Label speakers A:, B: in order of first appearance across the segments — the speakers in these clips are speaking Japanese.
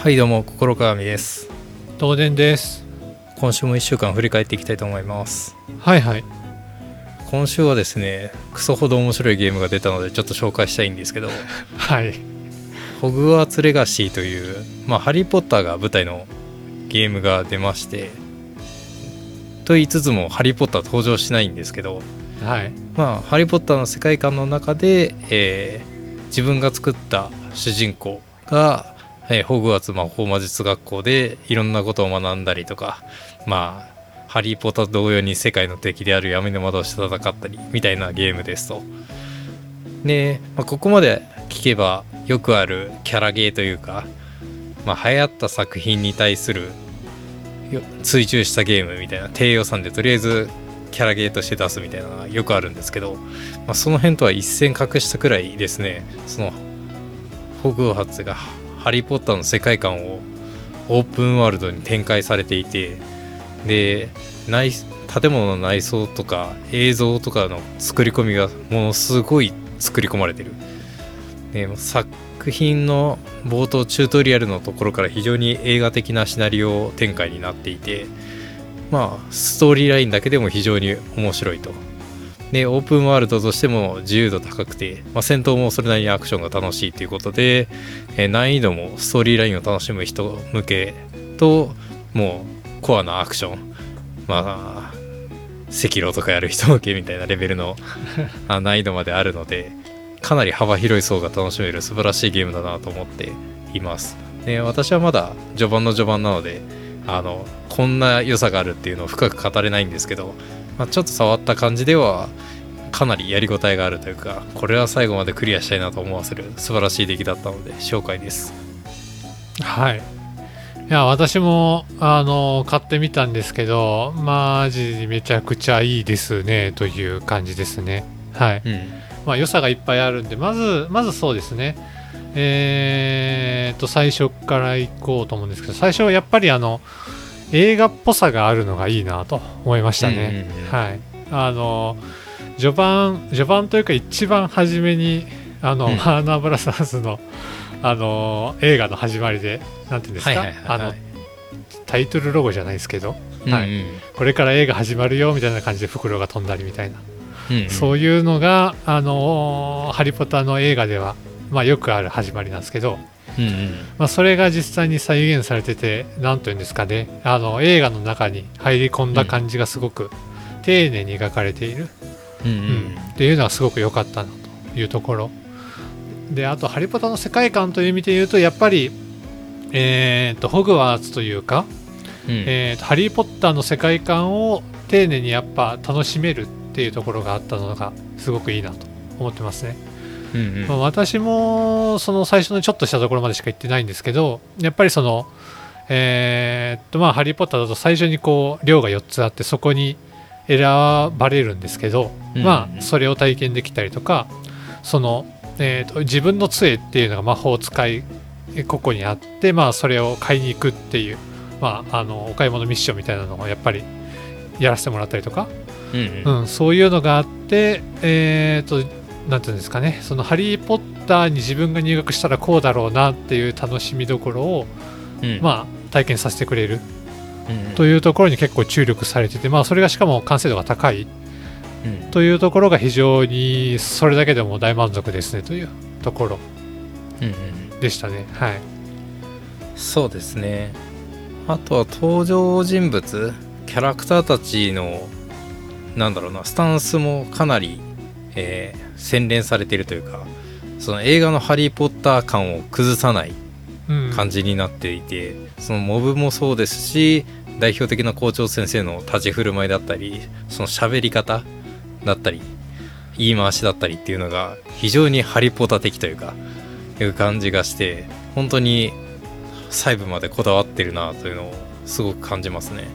A: はいどうも心鏡です。
B: 東電です。
A: 今週も1週間振り返っていきたいと思います。
B: はいはい。
A: 今週はですねクソほど面白いゲームが出たのでちょっと紹介したいんですけど。
B: はい。
A: ホグワーツレガシーというまあハリー・ポッターが舞台のゲームが出ましてと言いつつもハリー・ポッター登場しないんですけど
B: はい。
A: まあハリー・ポッターの世界観の中で、えー自分が作った主人公が、えーホグワーツ魔法魔術学校でいろんなことを学んだりとかまあハリー・ポッター同様に世界の敵である闇の魔導士と戦ったりみたいなゲームですと。で、まあ、ここまで聞けばよくあるキャラゲーというか、まあ、流行った作品に対する追従したゲームみたいな低予算でとりあえずキャラゲーとして出すみたいなのがよくあるんですけど、まあ、その辺とは一線隠したくらいですねそのホグワーツがハリー・ポッターの世界観をオープンワールドに展開されていてで内建物の内装とか映像とかの作り込みがものすごい作り込まれてる。で作品の冒頭チュートリアルのところから非常に映画的なシナリオ展開になっていてまあストーリーラインだけでも非常に面白いと。でオープンワールドとしても自由度高くて、まあ、戦闘もそれなりにアクションが楽しいということで、えー難易度もストーリーラインを楽しむ人向けともうコアなアクションまあ赤狼とかやる人向けみたいなレベルの あ難易度まであるのでかなり幅広い層が楽しめる素晴らしいゲームだなと思っています。で私はまだ序盤の序盤なのであのこんな良さがあるっていうのを深く語れないんですけど、まあ、ちょっと触った感じではかなりやりごたえがあるというかこれは最後までクリアしたいなと思わせる素晴らしい出来だったので紹介です。
B: はい。いや私もあの買ってみたんですけどマジめちゃくちゃいいですねという感じですね。はい。
A: うん。
B: まあ良さがいっぱいあるんでまずまずそうですね。えー、っと最初からいこうと思うんですけど最初はやっぱりあの映画っぽさがあるのがいいなと思いましたね、
A: うんうんうん。
B: はい。あの序盤序盤というか一番初めにあの、
A: うん。
B: ワーナーブラザーズのあの映画の始まりでなんていうんですか、
A: はいはいはい
B: あのタイトルロゴじゃないですけど、
A: うん。
B: はい。これから映画始まるよみたいな感じで袋が飛んだりみたいな、
A: うんうん。
B: そういうのがあのハリポタの映画ではまあよくある始まりなんですけど、
A: うんうん。
B: まあ、それが実際に再現されてて何というんですかね。あの映画の中に入り込んだ感じがすごく丁寧に描かれている、
A: うんう
B: うんん。っていうのはすごく良かったなというところ。であと「ハリポタ」の世界観という意味で言うとやっぱり、えー、とホグワーツというか、
A: うん。
B: えーとハリー・ポッターの世界観を丁寧にやっぱ楽しめるっていうところがあったのがすごくいいなと思ってますね。
A: うんうん。
B: まあ、私もその最初のちょっとしたところまでしか行ってないんですけどやっぱりそのえーっとまあ「ハリー・ポッター」だと最初にこう寮が4つあってそこに選ばれるんですけど、
A: うん
B: まあそれを体験できたりとかその、えーっと自分の杖っていうのが魔法使いここにあってまあそれを買いに行くっていう、まあ、あのお買い物ミッションみたいなのをやっぱりやらせてもらったりとか。
A: うんうん。
B: うん、そういうのがあって、えー、と、なんていうんですかね、そのハリー・ポッターに自分が入学したらこうだろうなっていう楽しみどころを、
A: うん。
B: まあ、体験させてくれる
A: うん
B: というところに結構注力されてて、まあ、それがしかも完成度が高い
A: うん。
B: というところが非常にそれだけでも大満足ですねというところ
A: うんうん。
B: でしたね。はい。
A: そうですね。あとは登場人物キャラクターたちのなんだろうなスタンスもかなり、えー洗練されているというかその映画の「ハリー・ポッター」感を崩さない
B: うん、
A: 感じになっていて、そのモブもそうですし代表的な校長先生の立ち振る舞いだったりその喋り方だったり言い回しだったりっていうのが非常にハリポタ的というかいう感じがして本当に細部までこだわってるなというのをすごく感じますね。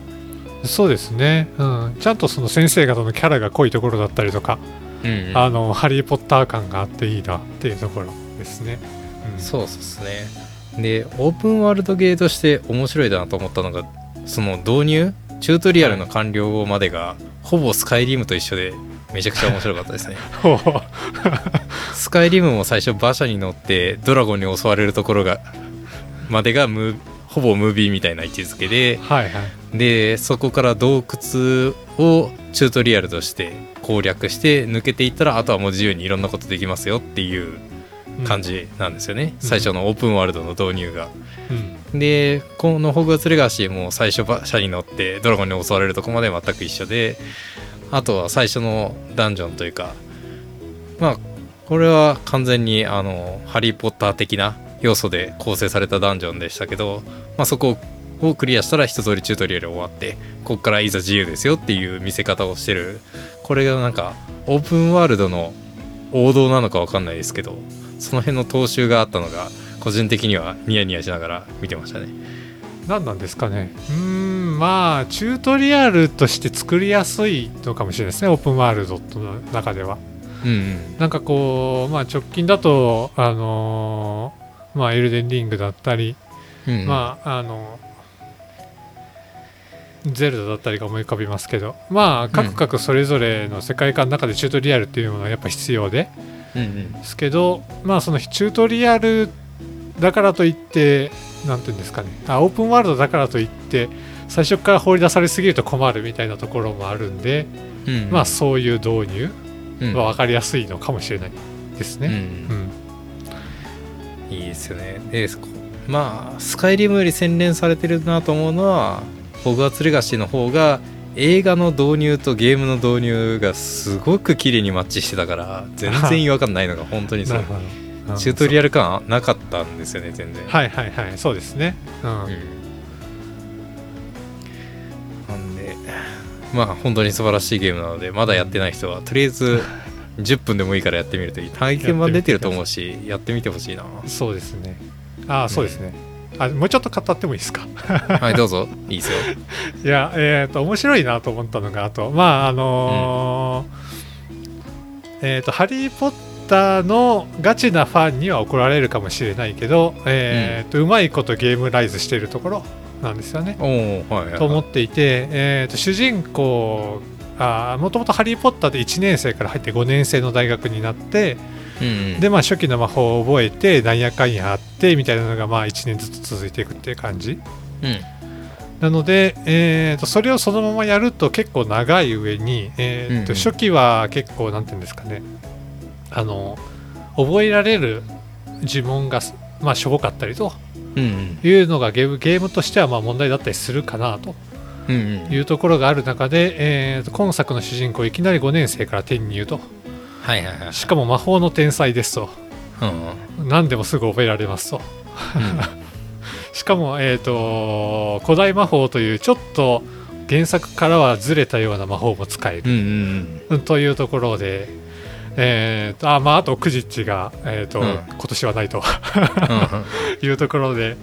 B: そうですね、うん。ちゃんとその先生方のキャラが濃いところだったりとか、
A: うんうん。
B: あのハリー・ポッター感があっていいなっていうところですね。うん。
A: そうですね。でオープンワールドゲーとして面白いなと思ったのがその導入チュートリアルの完了までが、ほぼスカイリムと一緒でめちゃくちゃ面白かったですね。スカイリムも最初馬車に乗ってドラゴンに襲われるところがまでがムーほぼムービーみたいな位置づけで
B: はいはい。
A: でそこから洞窟をチュートリアルとして攻略して抜けていったらあとはもう自由にいろんなことできますよっていう感じなんですよね、
B: うん。
A: 最初のオープンワールドの導入が。
B: うん。
A: でこの「ホグワーツレガシー」も最初馬車に乗ってドラゴンに襲われるとこまで全く一緒であとは最初のダンジョンというかまあこれは完全にあのハリー・ポッター的な要素で構成されたダンジョンでしたけど、まあ、そこをクリアしたら一通りチュートリアル終わってここからいざ自由ですよっていう見せ方をしてる。これがなんかオープンワールドの王道なのかわかんないですけどその辺の踏襲があったのが個人的にはニヤニヤしながら見てましたね。
B: 何なんですかね。うーんまあチュートリアルとして作りやすいのかもしれないですねオープンワールドの中では。
A: うんうん。
B: なんかこうまあ直近だとあのーまあエルデンリングだったり、
A: うんうん。
B: まああのゼルダだったりが思い浮かびますけどまあ各々それぞれの世界観の中でチュートリアルっていうものはやっぱ必要で
A: うんうん。
B: ですけどまあそのチュートリアルだからといってなんていうんですかねあオープンワールドだからといって最初から放り出されすぎると困るみたいなところもあるんで、
A: うん
B: まあそういう導入
A: うん。
B: は分かりやすいのかもしれないですね。
A: うん。
B: うん。
A: いいですよね。でまあスカイリムより洗練されてるなと思うのはホグワーツレガシーの方が映画の導入とゲームの導入がすごく綺麗にマッチしてたから全然違和感ないのが 本当にそう。チュートリ
B: ア
A: アル感なかったんですよね全然。
B: はいはいはいそうですね。うん。
A: うん。なんでまあ本当に素晴らしいゲームなのでまだやってない人はとりあえず10分でもいいからやってみるといい。体験版出てると思うしやってみてほしいな。
B: そうですね。ああそうですね。あもうちょっと語ってもいいですか？
A: はいどうぞ。いいですよ。
B: いやえっ、と面白いなと思ったのがあとまああのーえっ、と「ハリー・ポッター」のガチなファンには怒られるかもしれないけど、えーとうまいことゲームライズしているところなんですよね。
A: はいはい
B: と思っていて、えー、と主人公もともと「ハリー・ポッター」で1年生から入って5年生の大学になって
A: うんうん。
B: でまあ初期の魔法を覚えてなんやかんやあってみたいなのがまあ1年ずつ続いていくっていう感じ。
A: うん。
B: なので、えー、とそれをそのままやると結構長い上に、えーと
A: うんうん。
B: 初期は結構なんていうんですかね。あの覚えられる呪文が、まあ、しょぼかったりと
A: うん
B: いうのがゲームゲームとしてはまあ問題だったりするかなというところがある中で、えーと今作の主人公いきなり5年生から転入と
A: はいはいはい。
B: しかも魔法の天才ですと。
A: うん
B: 何でもすぐ覚えられますと。しかも、えー、と古代魔法というちょっと原作からはずれたような魔法も使え
A: うんうん
B: る、というところで、えーとあまあ、あとクジッチが、えーと
A: うん。
B: 今年はないと。
A: うん
B: いうところで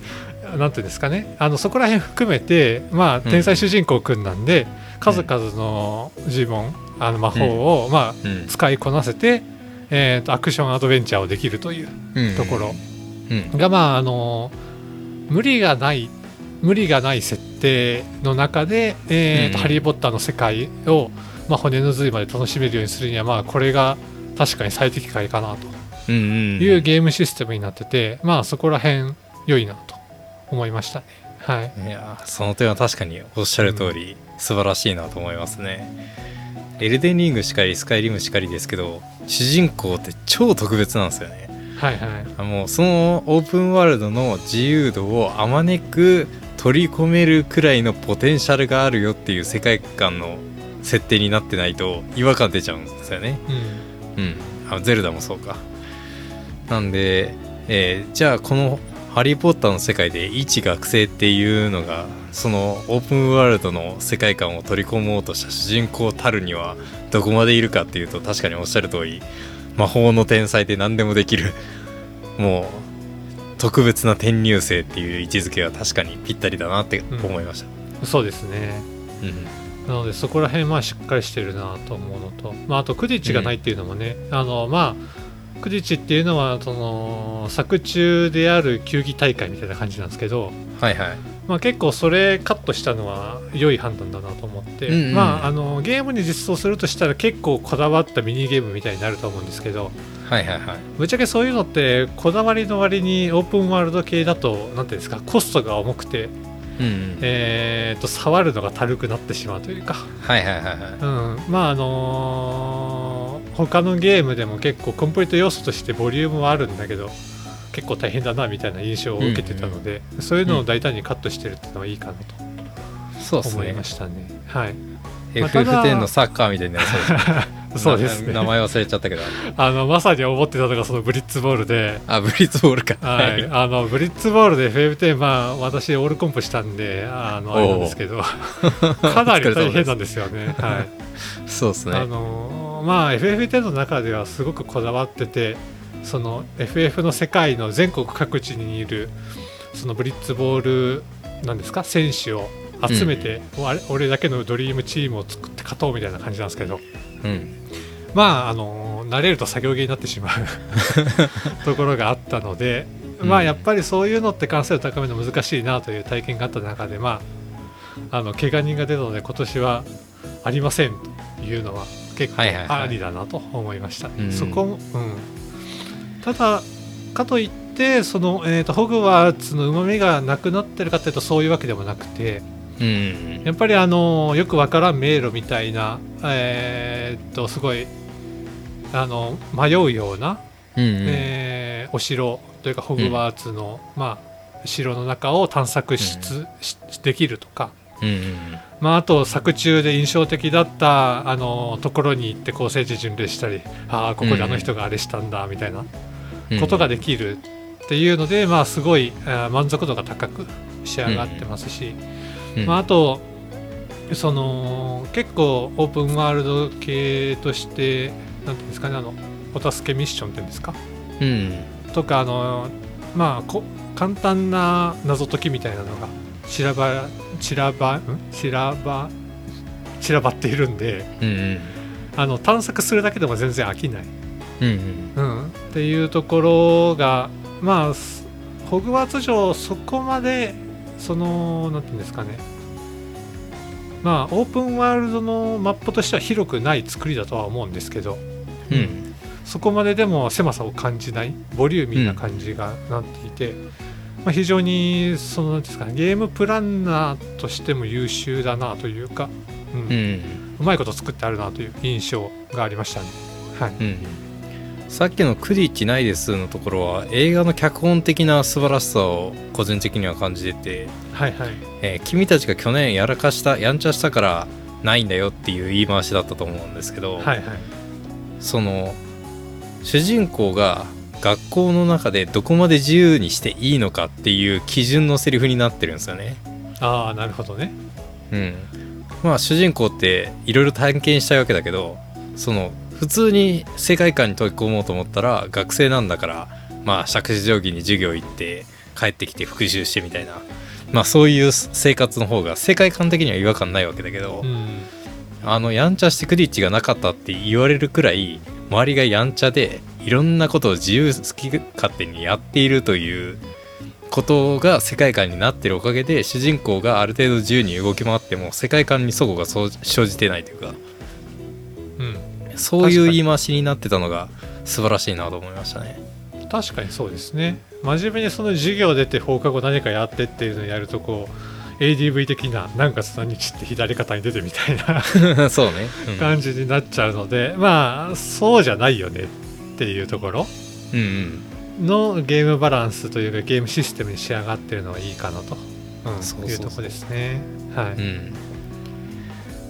B: なんていうんですかね。あのそこら辺含めて、まあ、天才主人公くんなんで、数々の呪文あの魔法を、まあ、
A: うん。
B: 使いこなせて、えーとアクションアドベンチャーをできるという
A: うん。
B: ところ。
A: うん。
B: が、まああの無理がない無理がない設定の中で、えーと
A: うん。
B: ハリー・ポッターの世界を、まあ、骨の髄まで楽しめるようにするには、まあ、これが確かに最適解かなと。いうゲームシステムになってて、まあそこら辺良いなと思いましたね。はい。
A: いやその点は確かにおっしゃる通り、素晴らしいなと思いますねエルデンリングしかりスカイリムしかりですけど主人公って超特別なんですよね
B: はいはい。
A: あもうそのオープンワールドの自由度をあまねく取り込めるくらいのポテンシャルがあるよっていう世界観の設定になってないと違和感出ちゃうんですよね
B: うん。
A: うんあゼルダもそうかなんで、えーじゃあこの「ハリー・ポッター」の世界で一学生っていうのがそのオープンワールドの世界観を取り込もうとした主人公たるにはどこまでいるかっていうと確かにおっしゃる通り魔法の天才で何でもできる。もう特別な転入生っていう位置づけは確かにぴったりだなって思いました、
B: そうですね。
A: うん。
B: なのでそこら辺まあしっかりしてるなと思うのと、まあ、あとクディッチがないっていうのもね、あのまあクディッチっていうのはその作中である球技大会みたいな感じなんですけど、
A: はいはい
B: まあ、結構それカットしたのは良い判断だなと思って、
A: うんうん。
B: まあ、あのゲームに実装するとしたら結構こだわったミニゲームみたいになると思うんですけど、
A: はいはいはい。
B: ぶっちゃけそういうのってこだわりの割にオープンワールド系だと何ていうんですかコストが重くて、
A: うんうん。
B: えー、と触るのが軽くなってしまうというか、
A: はいはいはいはい。
B: うん、まああのー他のゲームでも結構コンプリート要素としてボリュームはあるんだけど結構大変だなみたいな印象を受けてたので、そういうのを大胆にカットしてるっていうのはいいかなと思いましたね。はい、まあた
A: FF10
B: だ
A: のサッカーみたいになりそうです
B: そうですね。
A: な名前忘れちゃったけど。
B: あのまさに思ってたのがそのブリッツボールで、
A: あブリッツボールか。
B: はい、あのブリッツボールで FF10 まあ私オールコンプしたんであのあれなんですけど。かなり大変なんですよね。はい。
A: そうですね。
B: あのまあ FF10 の中ではすごくこだわっててその FF の世界の全国各地にいるそのブリッツボールなんですか選手を集めて、あれ俺だけのドリームチームを作って勝とうみたいな感じなんですけど。
A: うん。
B: まああの慣れると作業着になってしまう ところがあったので、まあやっぱりそういうのって完成度高めの難しいなという体験があった中でまああの怪我人が出たので今年はありませんというのは結構
A: はいはいはい。
B: ありだなと思いました、
A: うん。
B: そこも、うん、ただかといってその、えー、とホグワーツのうまみがなくなってるかというとそういうわけでもなくて
A: うん。
B: やっぱりあのよくわからん迷路みたいな、えーっとすごいあの迷うような、
A: うんうん。
B: えーお城というかホグワーツの、まあ、城の中を探索しつ、しできるとか、
A: うんうん
B: まあ、あと作中で印象的だったあのところに行って構成地巡礼したりああここであの人があれしたんだみたいな
A: うん
B: ことができるっていうので、まあ、すごい満足度が高く仕上がってますし。
A: うん
B: まあ、あとその結構オープンワールド系としてなんていうんですかねあのお助けミッションっていうんですか？
A: うん。
B: とかあのまあこ簡単な謎解きみたいなのが散らば散らばん？散らば散らばっているんで
A: うんうん。
B: あの探索するだけでも全然飽きない、
A: うん
B: うん、っていうところがまあすホグワーツ城そこまでそのなんていうんですかね。まあオープンワールドのマップとしては広くない作りだとは思うんですけど
A: うんうん。
B: そこまででも狭さを感じないボリューミーな感じがなっていて、まあ、非常にそのなんですかねゲームプランナーとしても優秀だなというか、うん。
A: う
B: うんまいこと作ってあるなという印象がありましたね。はい。
A: うん。さっきの「クディッチないです」のところは映画の脚本的な素晴らしさを個人的には感じてて、
B: はいはい。
A: えー君たちが去年やらかしたやんちゃしたからないんだよっていう言い回しだったと思うんですけど、
B: はいはい。
A: その主人公が学校の中でどこまで自由にしていいのかっていう基準のセリフになってるんですよね。
B: ああなるほどね。
A: うん、まあ主人公っていろいろ体験したいわけだけどその普通に世界観に溶け込もうと思ったら学生なんだからまあ杓子定規に授業行って帰ってきて復習してみたいなまあそういう生活の方が世界観的には違和感ないわけだけど、
B: うん
A: あのやんちゃしてクリッチがなかったって言われるくらい周りがやんちゃでいろんなことを自由好き勝手にやっているということが世界観になってるおかげで主人公がある程度自由に動き回っても世界観に齟齬がそう生じてないというか
B: うん。
A: そういう言い回しになってたのが素晴らしいなと思いましたね。
B: 確かにそうですね。真面目にその授業出て放課後何かやってっていうのをやるとこう ADV 的な何月何日って左肩に出てみたいな。
A: そうね、うん。
B: 感じになっちゃうので、まあそうじゃないよね。っていうところ？のゲームバランスというかゲームシステムに仕上がってるのはいいかなと、うん。いうところですね。はい、
A: うん。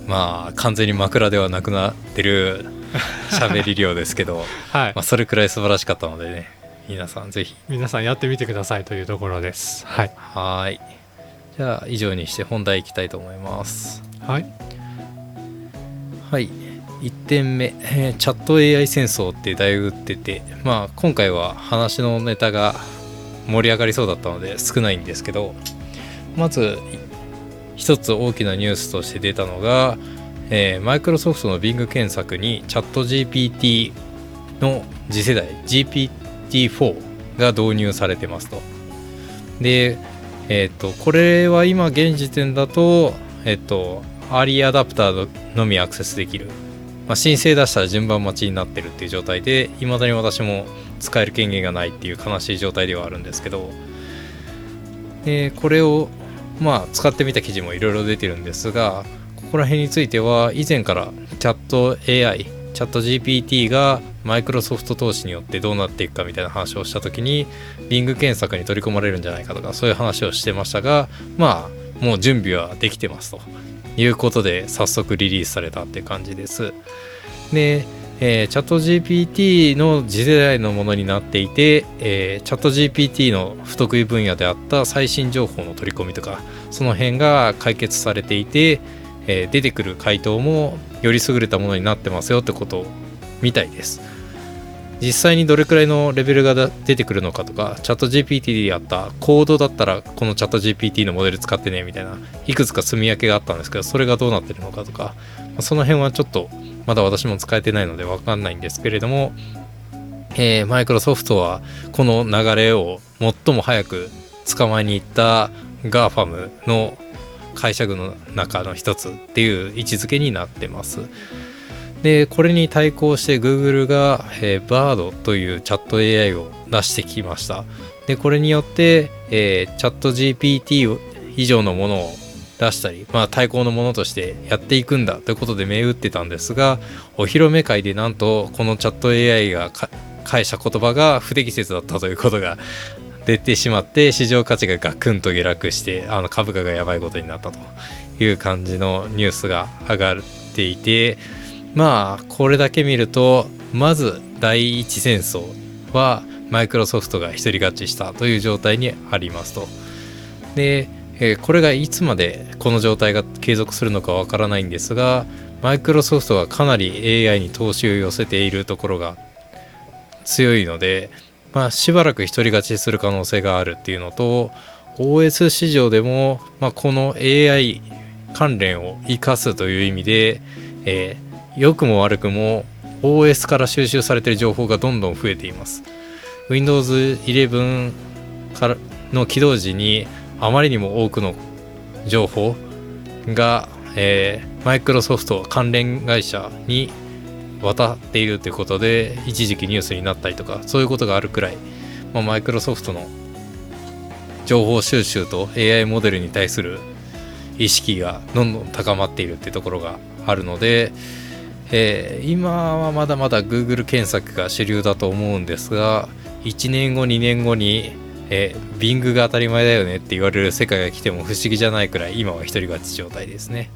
A: まあ完全に枕ではなくなってる 喋り量ですけど。
B: はい。
A: まあそれくらい素晴らしかったのでね。皆さんぜひ。
B: 皆さんやってみてくださいというところです。はい。
A: はーい。じゃあ以上にして本題いきたいと思います。
B: はい。
A: はい1点目、えーチャット AI 戦争って題打っててまあ今回は話のネタが盛り上がりそうだったので少ないんですけどまず一つ大きなニュースとして出たのが、マイクロソフトの Bing 検索にチャット GPT の次世代 GPT-4 が導入されてますと。でえっ、とこれは今現時点だとえっ、とアーリーアダプターのみアクセスできる、まあ、申請出したら順番待ちになってるっていう状態でいまだに私も使える権限がないっていう悲しい状態ではあるんですけど、えこれをまあ使ってみた記事もいろいろ出てるんですがここら辺については以前からチャット AI チャット GPT がマイクロソフト投資によってどうなっていくかみたいな話をした時に Bing 検索に取り込まれるんじゃないかとかそういう話をしてましたがまあもう準備はできてますと。いうことで早速リリースされたって感じです。で、えー、チャット GPT の次世代のものになっていて、えー、チャット GPT の不得意分野であった最新情報の取り込みとかその辺が解決されていて、えー、出てくる回答もより優れたものになってますよってことみたいです。実際にどれくらいのレベルが出てくるのかとかチャット GPT でやったコードだったらこのチャット GPT のモデル使ってねみたいないくつか積み分けがあったんですけどそれがどうなってるのかとかその辺はちょっとまだ私も使えてないので分かんないんですけれどもえー、マイクロソフトはこの流れを最も早く捕まえに行った GAFAM の会社群の中の一つっていう位置づけになってます。でこれに対抗して Google が、えー、BARD というチャット AI を出してきました。でこれによって、えー、チャット GPT 以上のものを出したり、まあ、対抗のものとしてやっていくんだということで銘打ってたんですがお披露目会でなんとこのチャット AI が返した言葉が不適切だったということが出てしまって市場価値がガクンと下落してあの株価がやばいことになったという感じのニュースが上がっていてまあこれだけ見るとまず第一戦争はマイクロソフトが独り勝ちしたという状態にありますと。で、えこれがいつまでこの状態が継続するのかわからないんですがマイクロソフトはかなり AI に投資を寄せているところが強いので、まあ、しばらく独り勝ちする可能性があるっていうのと OS 市場でも、まあ、この AI 関連を生かすという意味で、えー良くも悪くも OS から収集されている情報がどんどん増えています。Windows 11からの起動時にあまりにも多くの情報が、え、マイクロソフト関連会社に渡っているということで一時期ニュースになったりとかそういうことがあるくらい、まあ、マイクロソフトの情報収集と AI モデルに対する意識がどんどん高まっているっていうところがあるので、えー、今はまだまだ Google 検索が主流だと思うんですが1年後2年後に、えー、Bing が当たり前だよねって言われる世界が来ても不思議じゃないくらい今は独り勝ち状態ですね。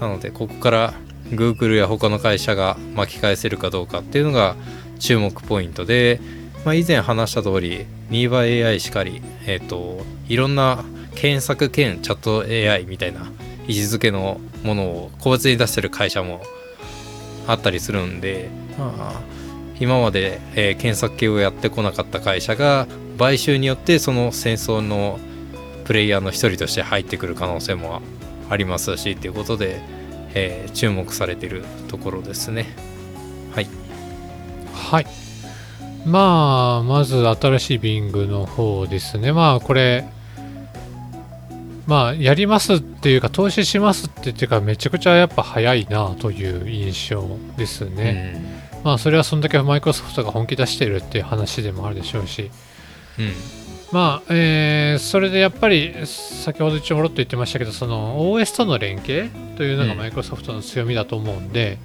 A: なのでここから Google や他の会社が巻き返せるかどうかっていうのが注目ポイントで、まあ、以前話した通り NIVA AI しかり、えーと、いろんな検索兼チャット AI みたいな位置づけのものを個別に出してる会社もあったりするんで、まあ、今まで、えー、検索系をやってこなかった会社が買収によってその戦争のプレイヤーの一人として入ってくる可能性もありますしということで、えー、注目されてるところですね。はい。
B: はい。まあまず新しいビングの方ですね。まあこれまあ、やりますっていうか、投資しますっていうか、めちゃくちゃやっぱ早いなという印象ですね。うん、まあ、それはそんだけマイクロソフトが本気出してるっていう話でもあるでしょうし。うん、まあ、えー、それでやっぱり、先ほど一応もろっと言ってましたけど、その OS との連携というのがマイクロソフトの強みだと思うんで、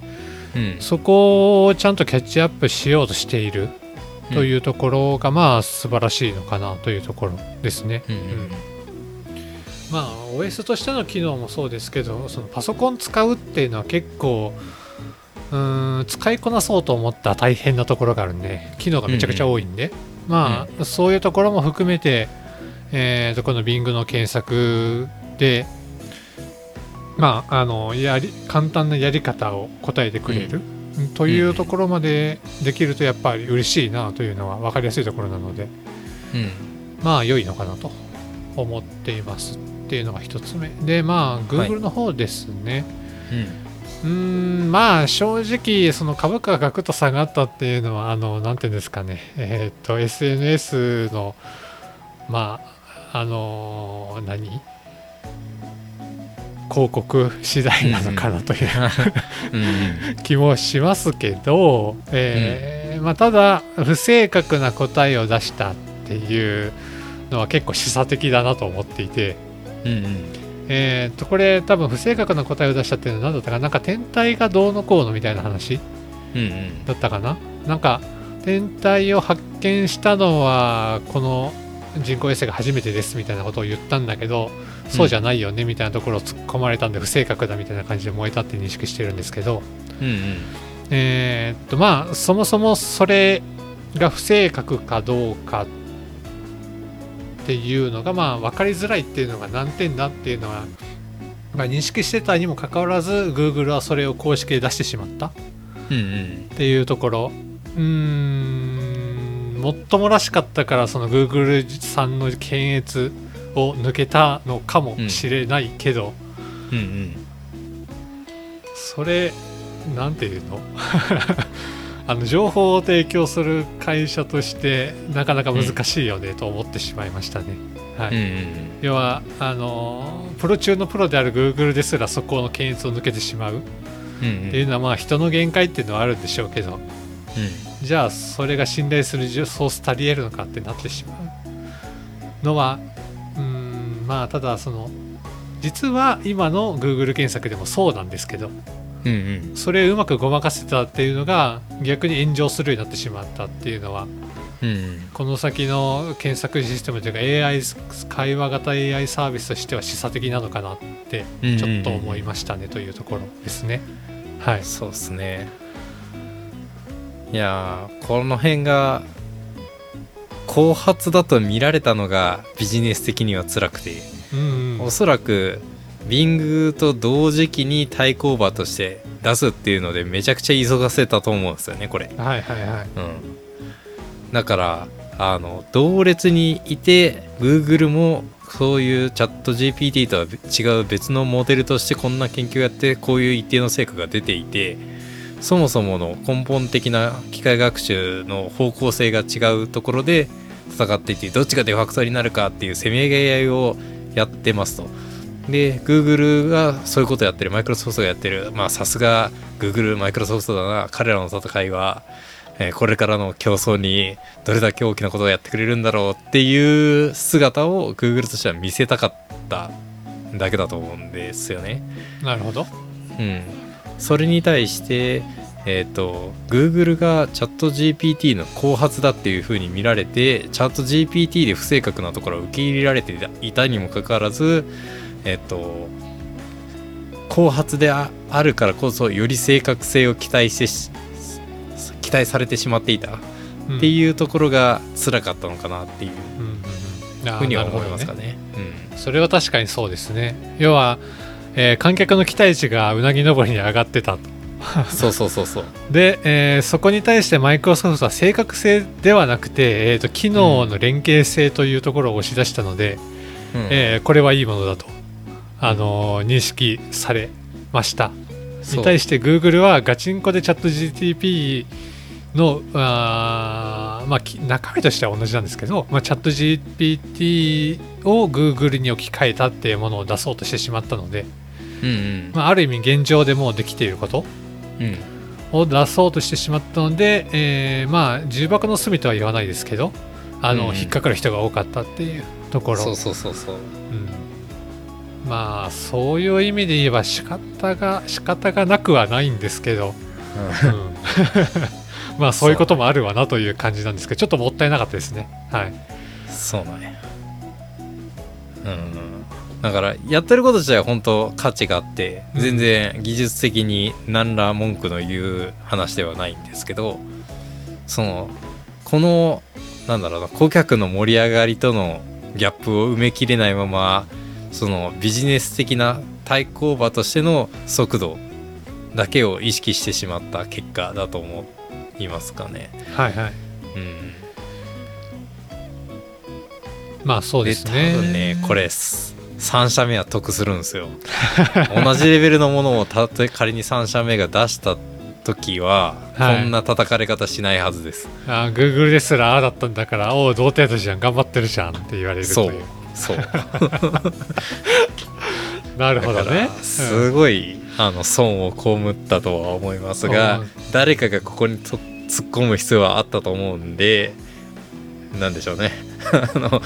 B: うん、そこをちゃんとキャッチアップしようとしているというところが、まあ、素晴らしいのかなというところですね。うんまあ OS としての機能もそうですけどそのパソコン使うっていうのは結構うん使いこなそうと思ったら大変なところがあるんで機能がめちゃくちゃ多いんで、うんうん、まあ、うん、そういうところも含めて、えー、とこの Bing の検索でまああのやり簡単なやり方を答えてくれる、うん、というところまでできるとやっぱり嬉しいなというのは分かりやすいところなので、うん、まあ良いのかなと思っています。っていうのが1つ目。でまあ Google の方ですね、はい、うん、んまあ正直その株価がガクッと下がったっていうのはあのなんていうんですかね。えっ、と SNS のまああの何？広告次第なのかなという 気もしますけど、えーまあ、ただ不正確な答えを出したっていうのは結構示唆的だなと思っていて、
A: うんうん。
B: えー、とこれ多分不正確な答えを出したっていうのは何だったかな？なんか天体がどうのこうのみたいな話
A: うんうん。
B: だったかな？なんか天体を発見したのはこの人工衛星が初めてですみたいなことを言ったんだけどそうじゃないよねみたいなところを突っ込まれたんで不正確だみたいな感じで燃えたって認識してるんですけど
A: うんうん。
B: えーっとまあそもそもそれが不正確かどうかっていうのがまあ分かりづらいっていうのが難点だっていうのは、まあ、認識してたにもかかわらず Google はそれを公式で出してしまった。
A: うんうん。
B: っていうところ。うーんもっともらしかったからその Google さんの検閲を抜けたのかもしれないけど、
A: うんうん。
B: それなんていうの？あの情報を提供する会社としてなかなか難しいよねと思ってしまいましたね。はい。
A: うんうん
B: 要はあのプロ中のプロである Google ですらそこの検閲を抜けてしまう。
A: うん
B: っていうのはまあ人の限界っていうのはあるんでしょうけど。じゃあそれが信頼するソース足りえるのかってなってしまう。のはうーんまあただその実は今の Google 検索でもそうなんですけど
A: うんうん。
B: それをうまくごまかせたっていうのが逆に炎上するようになってしまったっていうのは
A: うんうん。
B: この先の検索システムというか AI 会話型 AI サービスとしては示唆的なのかなってちょっと思いましたねというところですね。はい、
A: そうですね。いやーこの辺が後発だと見られたのがビジネス的には辛くて
B: うんうん。
A: おそらく Bing と同時期に対抗馬として出すっていうのでめちゃくちゃ急がせたと思うんですよねこれ
B: はいはいはい。
A: うんだからあの同列にいて Google もそういうチャット GPT とは違う別のモデルとしてこんな研究をやってこういう一定の成果が出ていてそもそもの根本的な機械学習の方向性が違うところで戦っていてどっちがデファクトになるかっていうせめぎ合いをやってますと。で Google がそういうことやってるマイクロソフトがやってるまあさすが Google マイクロソフトだな彼らの戦いはえーこれからの競争にどれだけ大きなことをやってくれるんだろうっていう姿を Google としては見せたかっただけだと思うんですよね。
B: なるほど。
A: うん、それに対して、えー、と Google がチャット GPT の後発だっていうふうに見られてチャット GPT で不正確なところを受け入れられていたにもかかわらず、えっ、と後発でああるからこそより正確性を期待してし期待されてしまっていたっ
B: うん
A: ていうところが辛かったのかなっていうふうには思いますかね。
B: それは確かにそうですね。要は、えー観客の期待値がうなぎ登りに上がってたと。
A: うん、そうそうそうそう。
B: で、えーそこに対してマイクロソフトは正確性ではなくて、えーと機能の連携性というところを押し出したので、
A: うん
B: えーこれはいいものだと、あのー認識されました。に対して Google はガチンコでチャット GTP のあーまあ、き中身としては同じなんですけど、まあ、チャット GPT を Google に置き換えたっていうものを出そうとしてしまったので、
A: うんうん。
B: まあ、ある意味現状でもうできていること
A: うん。
B: を出そうとしてしまったので、えーまあ重箱の隅とは言わないですけどあの、
A: うん。
B: 引っかかる人が多かったっていうところ。
A: そうそうそうそう。
B: うんまあそういう意味で言えば仕方が仕方がなくはないんですけど、うん。まあそういうこともあるわなという感じなんですけどちょっともったいなかったですね。はい。
A: そうなんや。うん。だからやってること自体は本当価値があって
B: うん。
A: 全然技術的に何ら文句の言う話ではないんですけどそのこのなんだろうな顧客の盛り上がりとのギャップを埋めきれないままそのビジネス的な対抗馬としての速度だけを意識してしまった結果だと思いますかね。
B: はいはい。
A: うん。
B: まあそう
A: で
B: ですね。
A: 多分ねこれ3社目は得するんですよ。同じレベルのものをたとえ仮に3社目が出した時は、
B: はい。
A: こんな叩かれ方しないはずです。
B: あ Google ですらああだったんだからおお同程度じゃん頑張ってるじゃんって言われると
A: そ
B: いう。う
A: そう。
B: なるほどね。
A: すごい、あの損を被ったとは思いますが、
B: うん。
A: 誰かがここにと突っ込む必要はあったと思うんでなんでしょうね。あの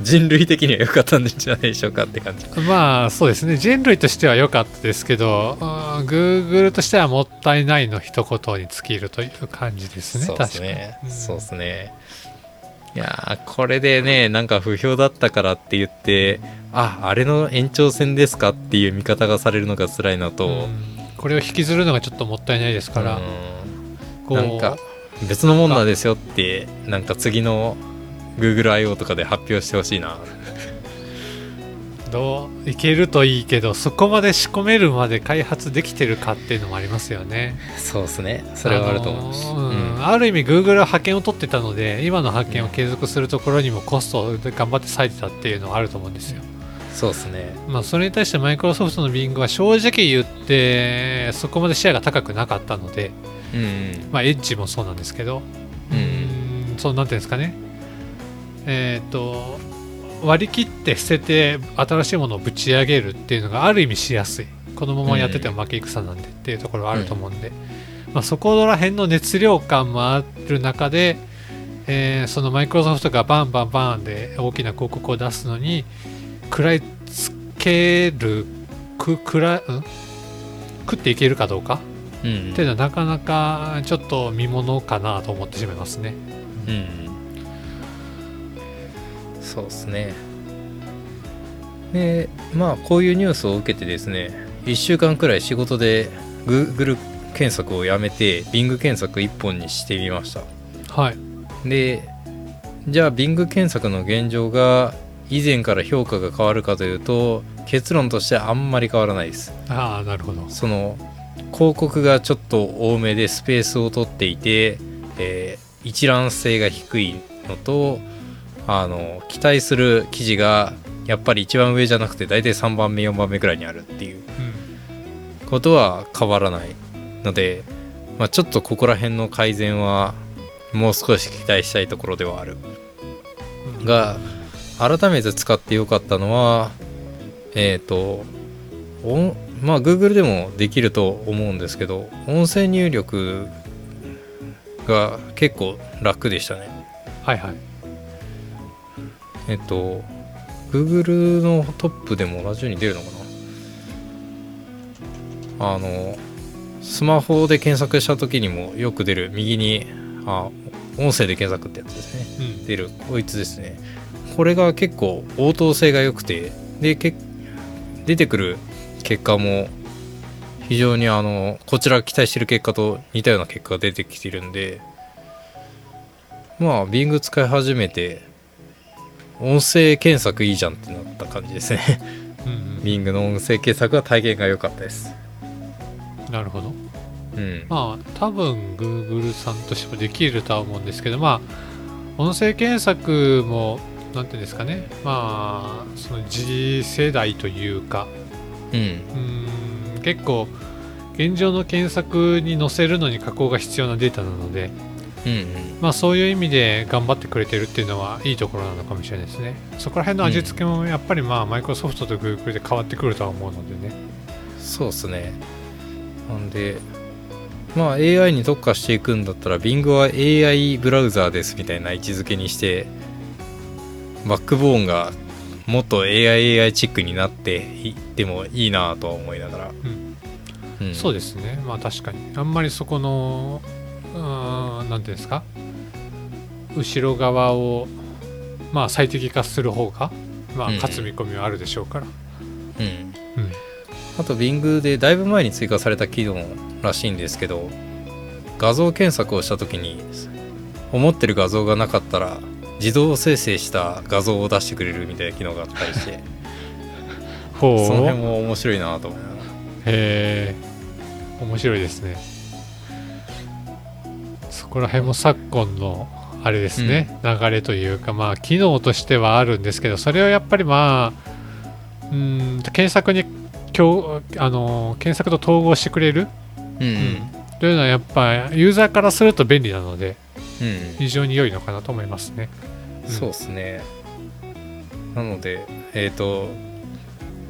A: 人類的には良かったんじゃないでしょうかって感じ。
B: まあそうですね。人類としては良かったですけど、うん、Google としてはもったいないの一言に尽きるという感じですね。
A: そうですね。
B: 確かに、
A: そうですねいやーこれでねなんか不評だったからって言ってああれの延長戦ですかっていう見方がされるのが辛いのと、
B: うん。これを引きずるのがちょっともったいないですから、
A: うなんか別のもんなんですよってなんか次の GoogleIO とかで発表してほしいな
B: どういけるといいけどそこまで仕込めるまで開発できてるかっていうのもありますよね。
A: そうですね。それはあると思うし、
B: あのーうん。
A: うん
B: ある意味 Google は派遣を取ってたので今の派遣を継続するところにもコストを頑張って割いてたっていうのはあると思うんですよ。
A: そうですね。
B: まあそれに対してマイクロソフトの Bing は正直言ってそこまでシェアが高くなかったので
A: うんうん。
B: まあエッジもそうなんですけど
A: う
B: ん。そうなんていうんですかね。えっ、と割り切って捨てて新しいものをぶち上げるっていうのがある意味しやすい。このままやってても負け戦なんでっていうところはあると思うんで、まあ、そこら辺の熱量感もある中で、えーそのマイクロソフトがバンバンバンで大きな広告を出すのに食らいつけるくくら、うん、食っていけるかどうか？
A: うん
B: っていうのはなかなかちょっと見ものかなと思ってしまいますね。
A: うんそうですねでまあこういうニュースを受けてですね1週間くらい仕事で Google 検索をやめて Bing 検索1本にしてみました
B: はい。
A: でじゃあ Bing 検索の現状が以前から評価が変わるかというと結論としてはあんまり変わらないです
B: ああ、なるほど。
A: その広告がちょっと多めでスペースを取っていて、えー一覧性が低いのとあの期待する記事がやっぱり一番上じゃなくて大体3番目4番目くらいにあるっていう
B: うん。
A: ことは変わらないので、まあ、ちょっとここら辺の改善はもう少し期待したいところではあるが改めて使ってよかったのはえっ、とおまあ Google でもできると思うんですけど音声入力が結構楽でしたね
B: はいはい。
A: えっと Google のトップでも同じように出るのかな？あのスマホで検索した時にもよく出る右にあ音声で検索ってやつですね。
B: うん。
A: 出るこいつですね。これが結構応答性が良くてでけ出てくる結果も非常にあのこちらが期待してる結果と似たような結果が出てきてるんでまあ Bing 使い始めて音声検索いいじゃんってなった感じですね。
B: うんうん。
A: Bing の音声検索は体験が良かったです。
B: なるほど。
A: うん。
B: まあ、多分 Google さんとしてもできるとは思うんですけど、まあ、音声検索も、なんていうんですかね、まあ、その次世代というか、
A: うん、
B: 結構、現状の検索に載せるのに加工が必要なデータなので、
A: うんうん
B: まあ、そういう意味で頑張ってくれてるっていうのはいいところなのかもしれないですね。そこら辺の味付けもやっぱりまあ、マイクロソフトと Google で変わってくるとは思うのでね。
A: そうですね。なんで、まあ AI に特化していくんだったら Bing は AI ブラウザーですみたいな位置づけにして、バックボーンがもっと AIAI チックになっていってもいいなとは思いながら。
B: うん
A: うん
B: そうですね、まあ確かに。あんまりそこの、うーん、なんていうんですか、後ろ側を、まあ最適化する方が、まあ
A: うん
B: 勝つ見込みはあるでしょうから。
A: うん。
B: うん。
A: あと Bing でだいぶ前に追加された機能らしいんですけど、画像検索をした時に思ってる画像がなかったら自動生成した画像を出してくれるみたいな機能があったりして。
B: ほ
A: その辺
B: へ
A: も面白いなと思いながら
B: え、面白いですね。そこら辺も昨今の、あれですね、流れというか、まあ機能としてはあるんですけど、それをやっぱりまあ、うーんと検索に今日あの検索と統合してくれる？
A: うんうん。
B: というのはやっぱユーザーからすると便利なので
A: うん
B: 非常に良いのかなと思いますね。
A: そうですね。なのでえっ、と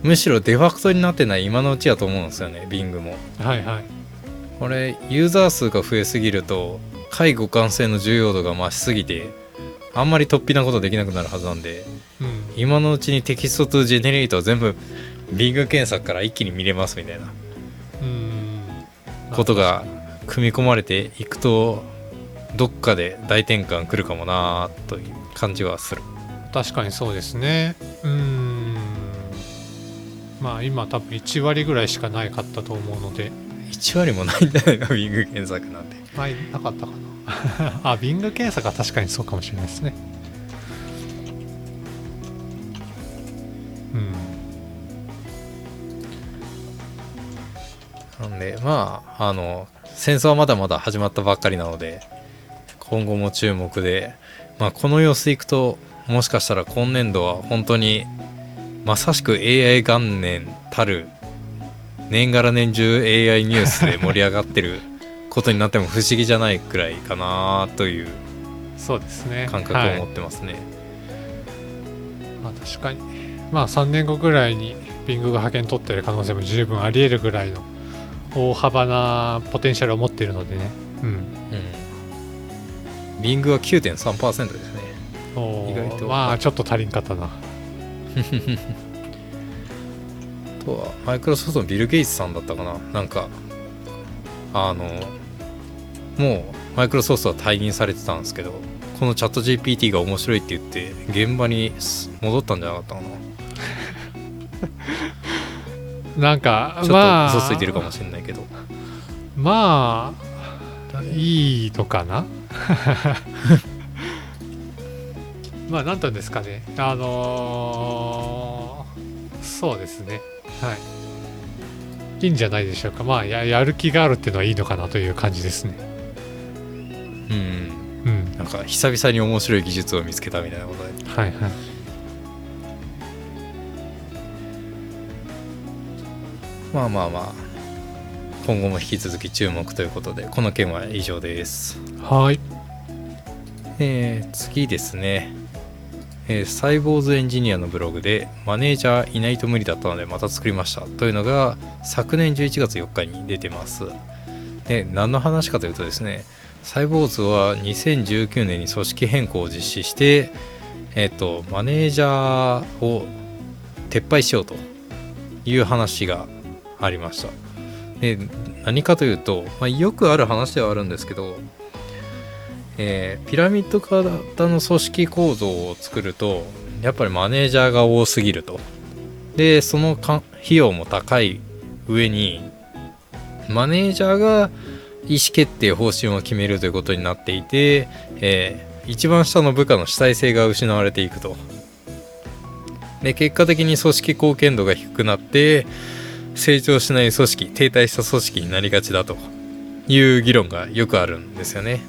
A: むしろデファクトになってない今のうちやと思うんですよね Bing も。
B: はいはい。
A: これユーザー数が増えすぎると下位互換性の重要度が増しすぎてあんまり突飛なことできなくなるはずなんで
B: うん。
A: 今のうちに text to generate を全部 Bing 検索から一気に見れますみたいな。
B: うん。
A: ことが組み込まれていくとどっかで大転換来るかもなという感じはする。
B: 確かにそうですね。うーん。まあ今多分1割ぐらいしかないかったと思うので。
A: 1割もないんじゃないか Bing 検索なんて
B: まあなかったかな。あ Bing 検索は確かにそうかもしれないですね。うん。
A: なんでまああの戦争はまだまだ始まったばっかりなので今後も注目で、まあ、この様子いくともしかしたら今年度は本当にまさしく AI 元年たる年がら年中 AI ニュースで盛り上がってることになっても不思議じゃないくらいかなという
B: そうですね。
A: 感覚
B: はい
A: を持ってますね、
B: まあ、確かに。まあ3年後ぐらいに Bing が派遣取ってる可能性も十分あり得るぐらいの大幅なポテンシャルを持っているのでね。うん。
A: うん。ビングは9.3%ですね。意外と。
B: まあちょっと足りんかったな。
A: あとはマイクロソフトのビル・ゲイツさんだったかな。なんかあのもうマイクロソフトは退任されてたんですけどこのチャット GPT が面白いって言って現場に戻ったんじゃなかったかな。
B: なんか
A: ちょ
B: まあ
A: っと嘘ついてるかもしれないけど、
B: まあいいのかな？まあ何とですかね。あのーそうですね。はい。いいんじゃないでしょうか。まあややる気があるっていうのはいいのかなという感じですね
A: うん
B: うん。
A: なんか久々に面白い技術を見つけたみたいなことで。
B: はいはい。
A: まあまあまあ。今後も引き続き注目ということでこの件は以上です。
B: はい。
A: えー次ですね、えーサイボーズエンジニアのブログでマネージャーいないと無理だったのでまた作りました。というのが昨年11月4日に出てます。で何の話かというとですねサイボーズは2019年に組織変更を実施してえっ、とマネージャーを撤廃しようという話がありました。で何かというと、まあ、よくある話ではあるんですけどえーピラミッド型の組織構造を作るとやっぱりマネージャーが多すぎると。でそのか費用も高い上にマネージャーが意思決定方針を決めるということになっていて、えー一番下の部下の主体性が失われていくと。で結果的に組織貢献度が低くなって成長しない組織停滞した組織になりがちだという議論がよくあるんですよね。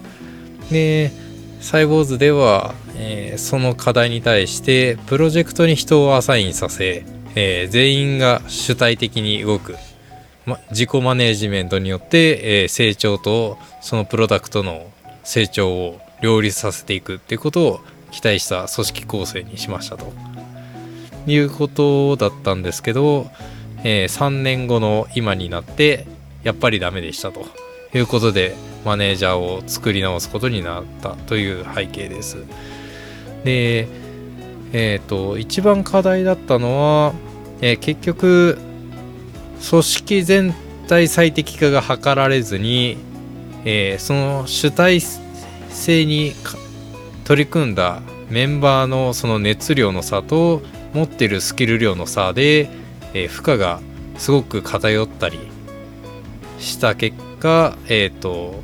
A: でサイボーズでは、えーその課題に対してプロジェクトに人をアサインさせ、えー全員が主体的に動く、ま、自己マネージメントによって、え成長とそのプロダクトの成長を両立させていくっていうことを期待した組織構成にしましたということだったんですけど、え3年後の今になってやっぱりダメでしたということでマネージャーを作り直すことになったという背景です。で、えっ、と、一番課題だったのは、えー結局、組織全体最適化が図られずに、えーその主体性に取り組んだメンバーのその熱量の差と持ってるスキル量の差で、えー負荷がすごく偏ったりした結果、えっ、と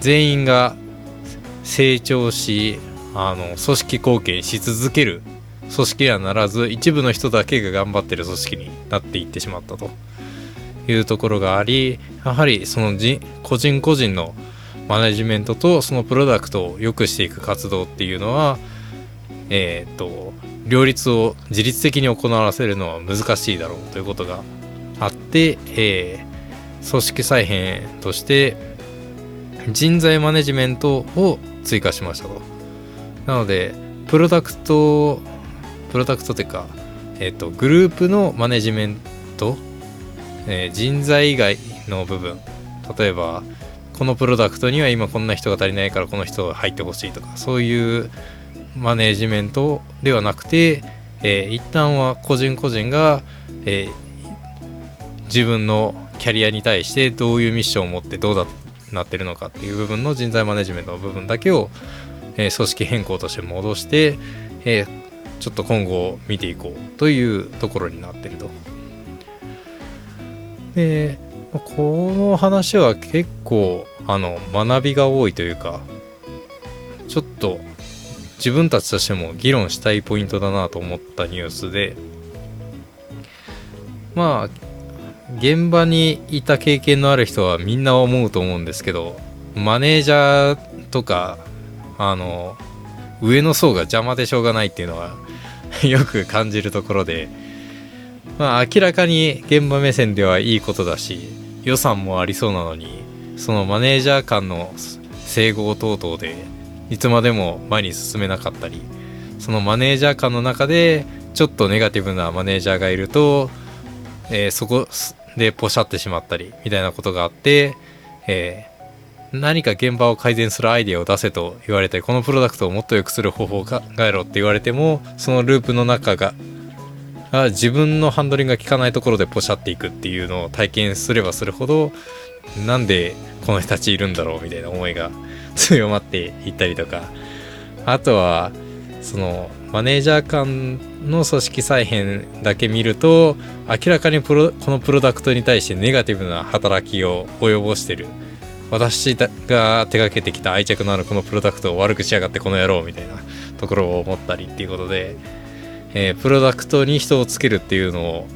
A: 全員が成長しあの組織貢献し続ける組織にはならず一部の人だけが頑張ってる組織になっていってしまったと。いうところがありやはりそのじ個人個人のマネジメントとそのプロダクトを良くしていく活動っていうのはえっ、と両立を自律的に行わせるのは難しいだろうということがあって、えー組織再編として人材マネジメントを追加しましたと。なのでプロダクトプロダクトというか、えっと、グループのマネジメント、えー人材以外の部分。例えばこのプロダクトには今こんな人が足りないからこの人が入ってほしいとかそういうマネジメントではなくて、えー一旦は個人個人が、えー自分のキャリアに対してどういうミッションを持ってどうだなってるのかっていう部分の人材マネジメントの部分だけを、えー組織変更として戻して、えーちょっと今後見ていこうというところになってると。でこの話は結構あの学びが多いというかちょっと自分たちとしても議論したいポイントだなと思ったニュースでまあ現場にいた経験のある人はみんな思うと思うんですけどマネージャーとかあの上の層が邪魔でしょうがないっていうのは よく感じるところで。まあ明らかに現場目線ではいいことだし予算もありそうなのにそのマネージャー間の整合等々でいつまでも前に進めなかったりそのマネージャー間の中でちょっとネガティブなマネージャーがいると、えーそこでポシャってしまったりみたいなことがあって、え何か現場を改善するアイデアを出せと言われてこのプロダクトをもっと良くする方法を考えろって言われてもそのループの中が自分のハンドリングが効かないところでポシャっていくっていうのを体験すればするほどなんでこの人たちいるんだろうみたいな思いが強まっていったりとか。あとはそのマネージャー間の組織再編だけ見ると明らかにプロこのプロダクトに対してネガティブな働きを及ぼしてる。私が手がけてきた愛着のあるこのプロダクトを悪くしやがってこの野郎みたいなところを思ったりっていうことで、えープロダクトに人をつけるっていうのを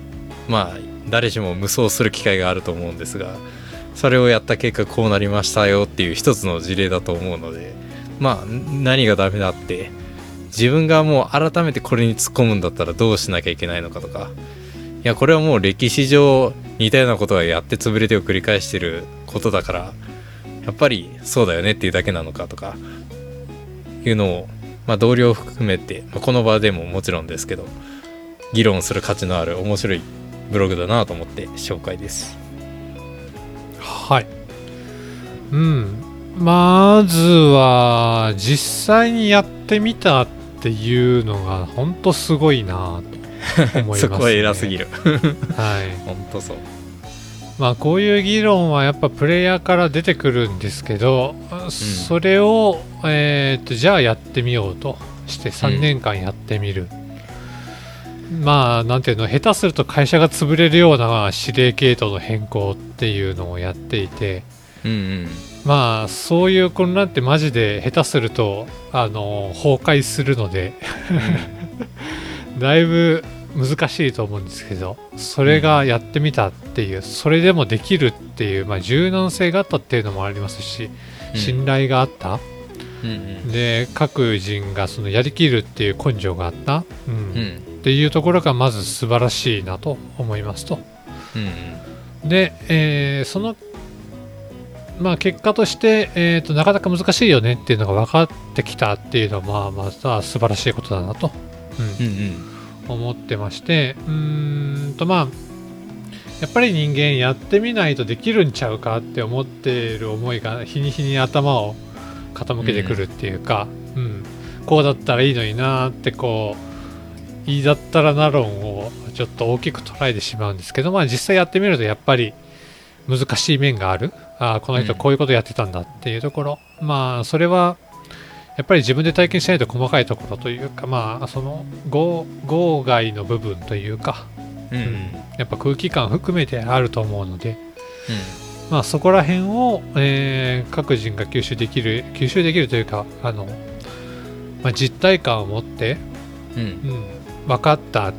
A: まあ誰しも無双する機会があると思うんですがそれをやった結果こうなりましたよっていう一つの事例だと思うのでまあ何がダメだって自分がもう改めてこれに突っ込むんだったらどうしなきゃいけないのかとかいやこれはもう歴史上似たようなことはやって潰れてを繰り返してることだからやっぱりそうだよねっていうだけなのかとかいうのを、まあ、同僚を含めて、まあこの場でももちろんですけど議論する価値のある面白いブログだなと思って紹介です。
B: はい。うん。まずは、実際にやってみたっていうのが、本当すごいなと思います、ね。
A: そこは偉すぎる。
B: はい。
A: ほんとそう。
B: まあ、こういう議論はやっぱプレイヤーから出てくるんですけど、それを、えーと、じゃあやってみようとして3年間やってみる。まあ、なんていうの、下手すると会社が潰れるような指令系統の変更っていうのをやっていて、
A: うんうん。
B: まあそういう混乱ってマジで下手するとあの崩壊するので だいぶ難しいと思うんですけどそれがやってみたっていうそれでもできるっていう、まあ、柔軟性があったっていうのもありますし信頼があった、
A: うんうん。
B: で各人がそのやりきるっていう根性があった、うん。
A: うん。
B: っていうところがまず素晴らしいなと思いますと。
A: うん
B: で、えーその、まあ、結果として、えーと、なかなか難しいよねっていうのが分かってきたっていうのは、まあ、また素晴らしいことだなと、うん。
A: うんうん
B: 思ってまして、うーんと、まあ、やっぱり人間やってみないとできるんちゃうかって思っている思いが日に日に頭を傾けてくるっていうか、うん。こうだったらいいのになーってこういいだったらな論をちょっと大きく捉えてしまうんですけど、まあ、実際やってみるとやっぱり難しい面がある。あーこの人
A: うん。
B: こういうことやってたんだっていうところ、まあそれはやっぱり自分で体験しないと細かいところというかまあその号号外の部分というか、
A: うん。うん。
B: やっぱ空気感含めてあると思うので、まあ、そこら辺を、えー各人が吸収できる吸収できるというかあの、まあ、実体感を持って、
A: うんうん。
B: うん、分かったっ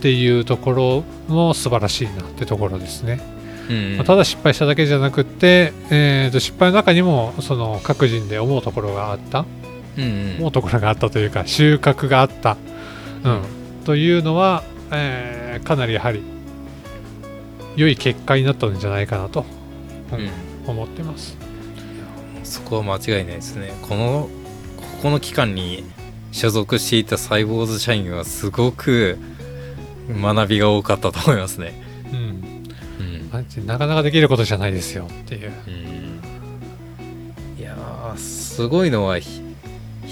B: ていうところも素晴らしいなってところですね。
A: うん。
B: まあただ失敗しただけじゃなくって、えーと失敗の中にもその各人で思うところがあった
A: うんう
B: ところがあったというか収穫があった、うん、というのは、えーかなりやはり良い結果になったんじゃないかなと、うん
A: うん。
B: 思ってます。
A: そこは間違いないですね。このここの期間に所属していたサイボーズ社員はすごく学びが多かったと思いますね。
B: うん。
A: うん。
B: なかなかできることじゃないですよっていう。
A: いやーすごいのは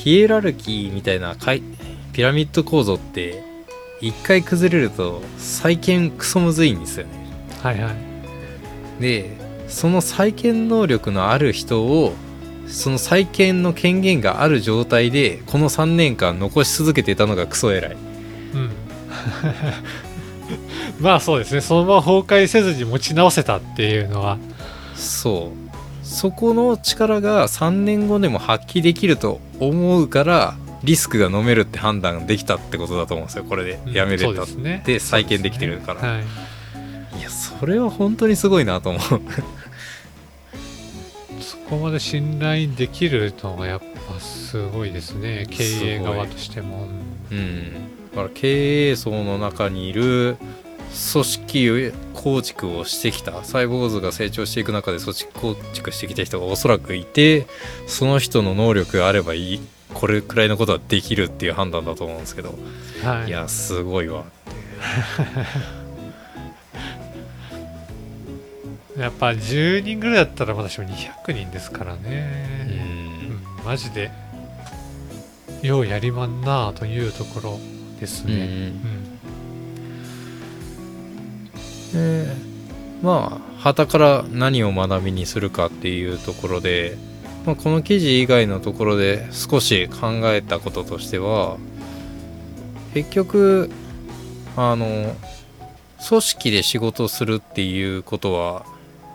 A: ヒヒエラルキーみたいなピラミッド構造って一回崩れると再建クソむずいんですよね。
B: はいはい。
A: でその再建能力のある人をその再建の権限がある状態でこの3年間残し続けてたのがクソ偉い。
B: うん。まあそうですね。そのまま崩壊せずに持ち直せたっていうのは。
A: そうそこの力が3年後でも発揮できると思うからリスクが飲めるって判断できたってことだと思うんですよ。これで
B: うん
A: やめれたって。再建できてるから、
B: はい。
A: いやそれは本当にすごいなと思う。
B: そこまで信頼できるのがやっぱすごいですね。経営側としても。
A: うん。だから経営層の中にいる組織構築をしてきた。サイボーズが成長していく中で組織構築してきた人がおそらくいてその人の能力があればいい。これくらいのことはできるっていう判断だと思うんですけど、
B: はい。
A: い、やすごいわ。
B: やっぱ10人ぐらいだったら私も200人ですから
A: う
B: ね、うん。
A: ん
B: マジでようやりまんなあというところです
A: うん。
B: ね、
A: でまあ旗から何を学びにするかっていうところで、まあ、この記事以外のところで少し考えたこととしては結局あの組織で仕事をするっていうことはやっ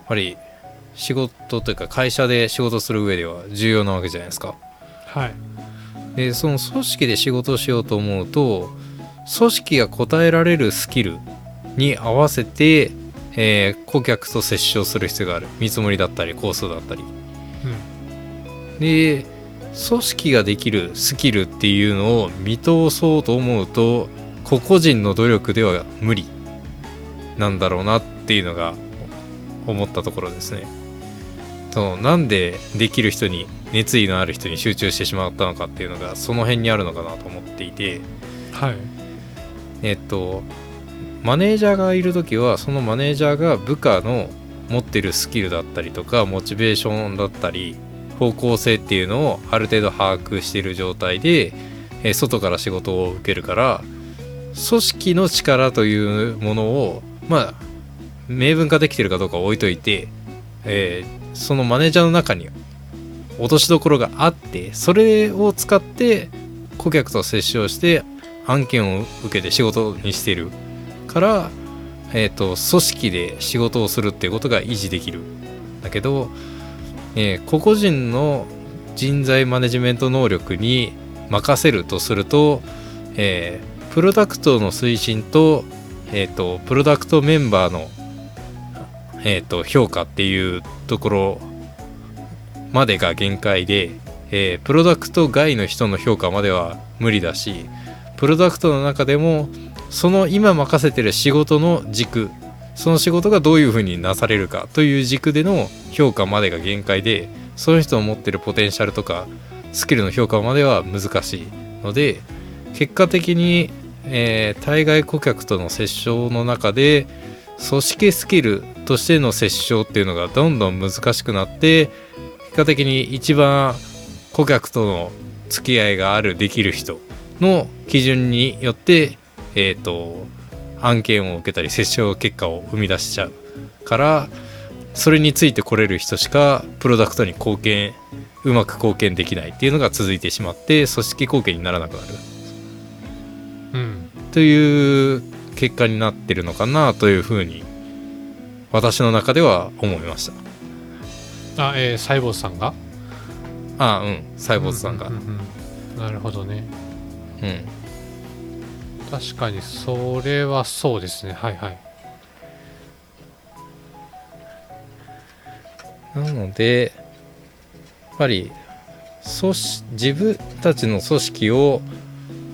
A: ぱり仕事というか会社で仕事する上では重要なわけじゃないですか。
B: はい
A: でその組織で仕事をしようと思うと組織が答えられるスキルに合わせて、えー顧客と接触する必要がある。見積もりだったり工数だったり。
B: うん。
A: で組織ができるスキルっていうのを見通そうと思うと個々人の努力では無理なんだろうなっていうのが思ったところですね。そうなんでできる人に熱意のある人に集中してしまったのかっていうのがその辺にあるのかなと思っていて。
B: はい。
A: えっとマネージャーがいる時はそのマネージャーが部下の持ってるスキルだったりとかモチベーションだったり方向性っていうのをある程度把握している状態で、え外から仕事を受けるから組織の力というものをまあ明文化できてるかどうか置いといて、えーそのマネージャーの中に落としどころがあってそれを使って顧客と接触をして案件を受けて仕事にしている。から、えー、と組織で仕事をするっていうことが維持できる。だけど、えー個々人の人材マネジメント能力に任せるとすると、えープロダクトの推進と,、えー、とプロダクトメンバーの、えー、と評価っていうところまでが限界で、えープロダクト外の人の評価までは無理だしプロダクトの中でもその今任せてる仕事の軸その仕事がどういうふうになされるかという軸での評価までが限界でその人の持ってるポテンシャルとかスキルの評価までは難しいので結果的に、えー対外顧客との接触の中で組織スキルとしての接触っていうのがどんどん難しくなって結果的に一番顧客との付き合いがあるできる人の基準によって、えー、と案件を受けたり接触結果を生み出しちゃうからそれについてこれる人しかプロダクトに貢献うまく貢献できないっていうのが続いてしまって組織貢献にならなくなる。
B: うん。
A: という結果になってるのかなというふうに私の中では思いました。
B: あえー、サイボーズさんが？
A: ああうん。サイボーズさんが。
B: うううんうん。なるほどね。
A: うん
B: 確かにそれはそうですね。はいはい。
A: なのでやっぱり組織自分たちの組織を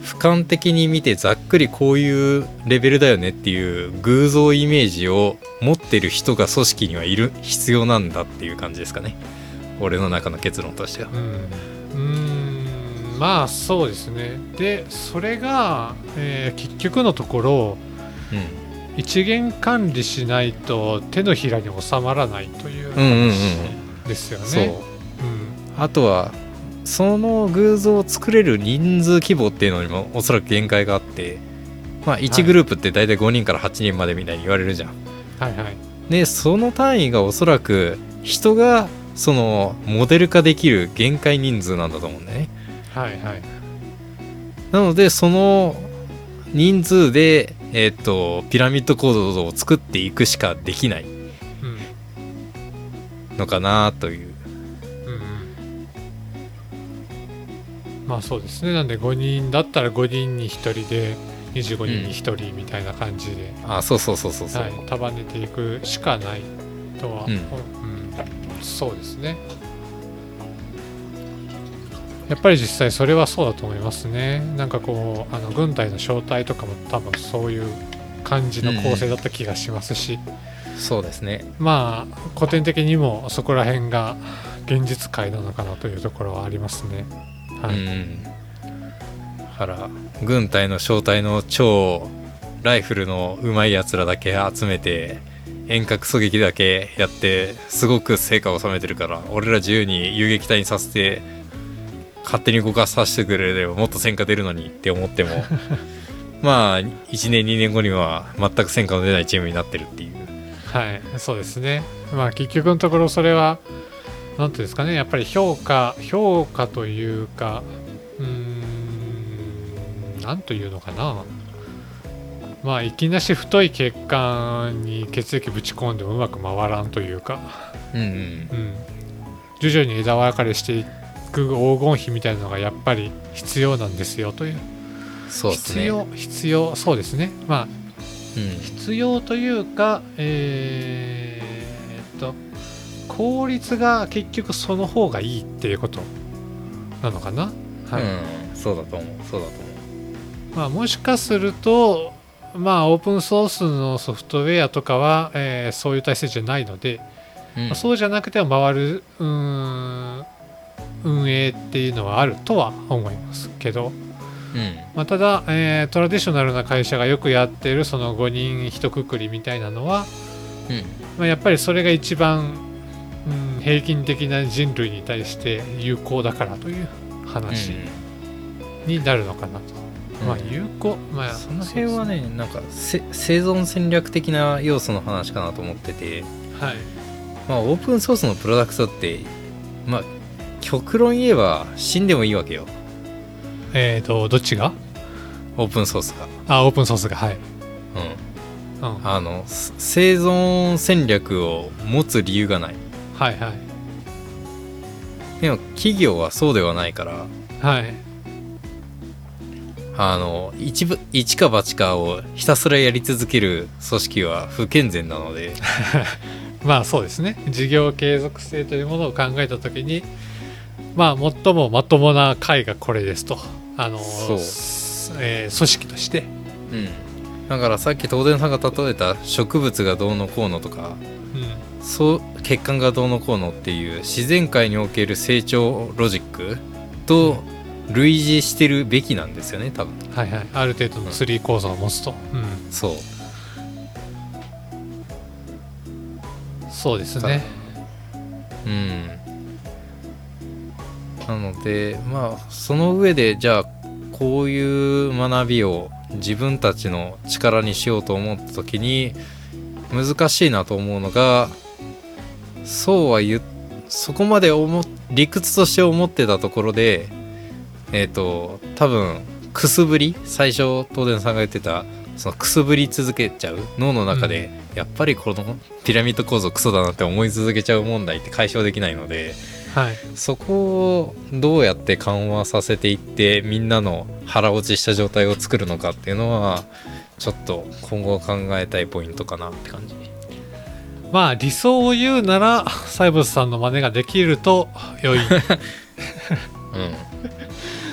A: 俯瞰的に見てざっくりこういうレベルだよねっていう偶像イメージを持ってる人が組織にはいる必要なんだっていう感じですかね。俺の中の結論としては。
B: うん。うーんまあそうですねでそれが、えー結局のところ
A: うん
B: 一元管理しないと手のひらに収まらないという話ですよね。
A: う
B: ん
A: あとはその偶像を作れる人数規模っていうのにもおそらく限界があってまあ1グループって大体5人から8人までみたいに言われるじゃん。
B: はいはい。
A: でその単位がおそらく人がそのモデル化できる限界人数なんだと思うんだよね。
B: はいはい。
A: なのでその人数で、えっとピラミッド構造を作っていくしかできない
B: うん
A: のかなという。
B: うんうん。まあそうですね。なんで5人だったら5人に1人で25人に1人みたいな感じで、
A: あそうそうそうそうそう。
B: はい、束ねていくしかないとは、
A: うん
B: うんそうですね。やっぱり実際それはそうだと思いますね。なんかこうあの軍隊の正体とかも多分そういう感じの構成だった気がしますし、
A: そうですね。
B: まあ古典的にもそこら辺が現実界なのかなというところはありますね。はい。
A: うん。だから軍隊の正体の超ライフルのうまいやつらだけ集めて遠隔狙撃だけやってすごく成果を収めてるから俺ら自由に遊撃隊にさせて勝手に動かさせてくれればもっと戦果出るのにって思っても まあ1年2年後には全く戦果の出ないチームになってるっていう。
B: はい、そうですね。まあ結局のところそれは何ていうんですかね。やっぱり評価評価というかうーん何というのかな。まあいきなし太い血管に血液ぶち込んでもうまく回らんというか、
A: うんうん。
B: うん、徐々に枝分かれしていく黄金比みたいなのがやっぱり必要なんですよという。
A: そうですね。
B: 必要必要そうですね。まあ
A: うん。
B: 必要というかえーっと効率が結局その方がいいっていうことなのかな。はい、
A: うん、そうだと思う。そうだと思
B: まあ、もしかするとまあオープンソースのソフトウェアとかは、えーそういう体制じゃないので、
A: う、うん。
B: まあそうじゃなくても回るうーん運営っていうのはあるとは思いますけど、
A: うん。
B: まあ、ただ、えートラディショナルな会社がよくやってるその5人一括りみたいなのは、
A: うん。
B: まあ、やっぱりそれが一番、うん、平均的な人類に対して有効だからという話になるのかなと。まあ
A: うん。
B: 有効、まあ
A: その辺はねなんかせ生存戦略的な要素の話かなと思ってて、
B: はい。
A: まあ、オープンソースのプロダクトってまあ極論言えば死んでもいいわけよ。
B: えっ、とどっちが？
A: オープンソースが、
B: あオープンソースが。はい、
A: うん、
B: うん、
A: あのす生存戦略を持つ理由がない。
B: はいはい。
A: でも企業はそうではないから。
B: はい。
A: あの一部一か八かをひたすらやり続ける組織は不健全なので。
B: まあそうですね。事業継続性というものを考えた時にまあ最もまともな会がこれですと。あのえー組織として、
A: うん。だからさっき東電さんが例えた植物がどうのこうのとか
B: うん、
A: そう血管がどうのこうのっていう自然界における成長ロジックと類似してるべきなんですよね多分。
B: はいはい。ある程度のツリー構造を持つと、うん、
A: そう。
B: そうですね。
A: うんなのでまあその上でじゃあこういう学びを自分たちの力にしようと思った時に難しいなと思うのがそうは言っそこまで思っ理屈として思ってたところでえっ、と多分くすぶり最初東電さんが言ってたそのくすぶり続けちゃう脳の中で、やっぱりこのピラミッド構造クソだなって思い続けちゃう問題って解消できないので
B: はい。
A: そこをどうやって緩和させていってみんなの腹落ちした状態を作るのかっていうのはちょっと今後考えたいポイントかなって感じ。
B: まあ理想を言うならサイボスさんの真似ができると良い。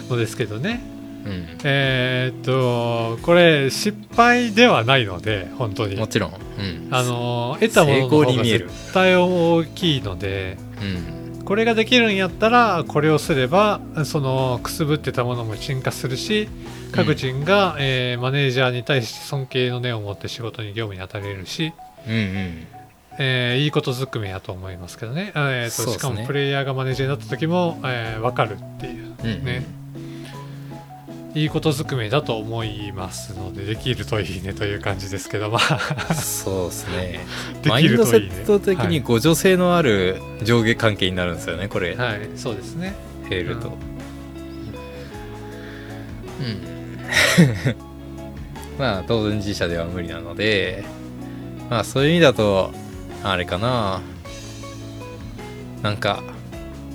B: のですけどね。
A: うん。うん
B: えーっとこれ失敗ではないので本当に。
A: もちろん、うん、
B: あの得たものの
A: 成
B: 方が
A: 功に見える。
B: 絶対大きいので。
A: うん
B: これができるんやったらこれをすればそのくすぶってたものも進化するし各人が、えーマネージャーに対して尊敬の念を持って仕事に業務に当たれるし、
A: うんうん。
B: えーいいことずくめやと思いますけどね、えーと
A: そうですね。
B: しかもプレイヤーがマネージャーになった時も、えー分かるっていう
A: うんうん。
B: ねいいことずくめだと思いますのでできるといいねという感じですけどまあ。
A: そうですね。
B: で
A: マインドセ
B: きるといいね。
A: ット的にご女性のある上下関係になるんですよねこれ、
B: はい、はい、そうですね。
A: ヘールと。
B: う
A: うん。まあ当然自社では無理なのでまあそういう意味だとあれかな。なんか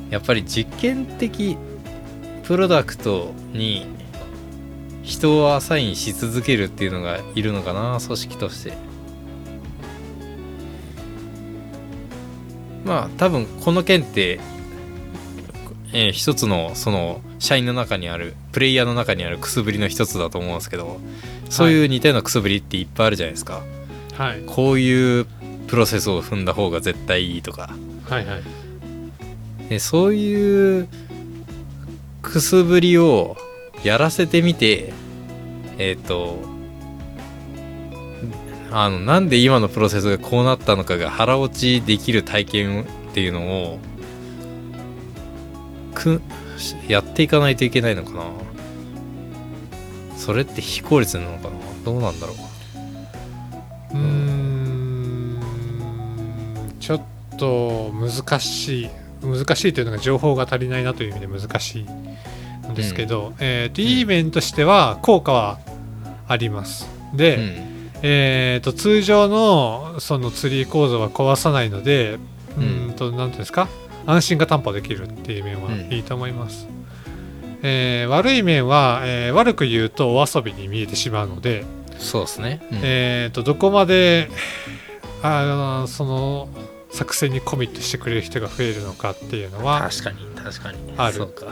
A: やっぱり実験的プロダクトに人をアサインし続けるっていうのがいるのかな組織として。まあ多分この件って、えー一つのその社員の中にあるプレイヤーの中にあるくすぶりの一つだと思うんですけどそういう似たようなくすぶりっていっぱいあるじゃないですか、
B: はい。
A: こういうプロセスを踏んだ方が絶対いいとか。
B: はいはい。
A: でそういうくすぶりをやらせてみてえっ、とあのなんで今のプロセスがこうなったのかが腹落ちできる体験っていうのをくやっていかないといけないのかな。それって非効率なのかな。どうなんだろう。
B: うん。ちょっと難しい。難しいというのが情報が足りないなという意味で難しい。んですけど、えーといい面としては効果はあります。で、
A: うん。
B: えー、と通常のそのツリー構造は壊さないのでう
A: うん。
B: ーんと何ていうんですか？安心が担保できるっていう面は
A: うん
B: いいと思います、えー悪い面は、えー悪く言うとお遊びに見えてしまうので、
A: そうですね、うん。
B: えー、とどこまであーその作戦にコミットしてくれる人が増えるのかっていうのは
A: 確かに確かに。
B: ある。
A: そうか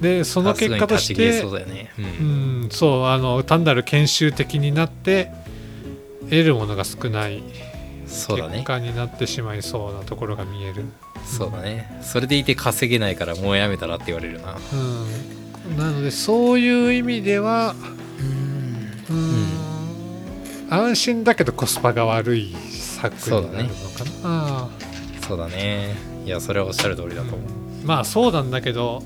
B: でその結果として
A: そうね、う
B: うんんそうあの単なる研修的になって得るものが少ない
A: そうだね。
B: 結果になってしまいそうなところが見える、
A: そうだね。それでいて稼げないからもうやめたらって言われるな。
B: うん、なのでそういう意味ではうん。安心だけどコスパが悪い作になるのかな、
A: そうだね。いやそれはおっしゃる通りだと思う。
B: まあそうなんだけど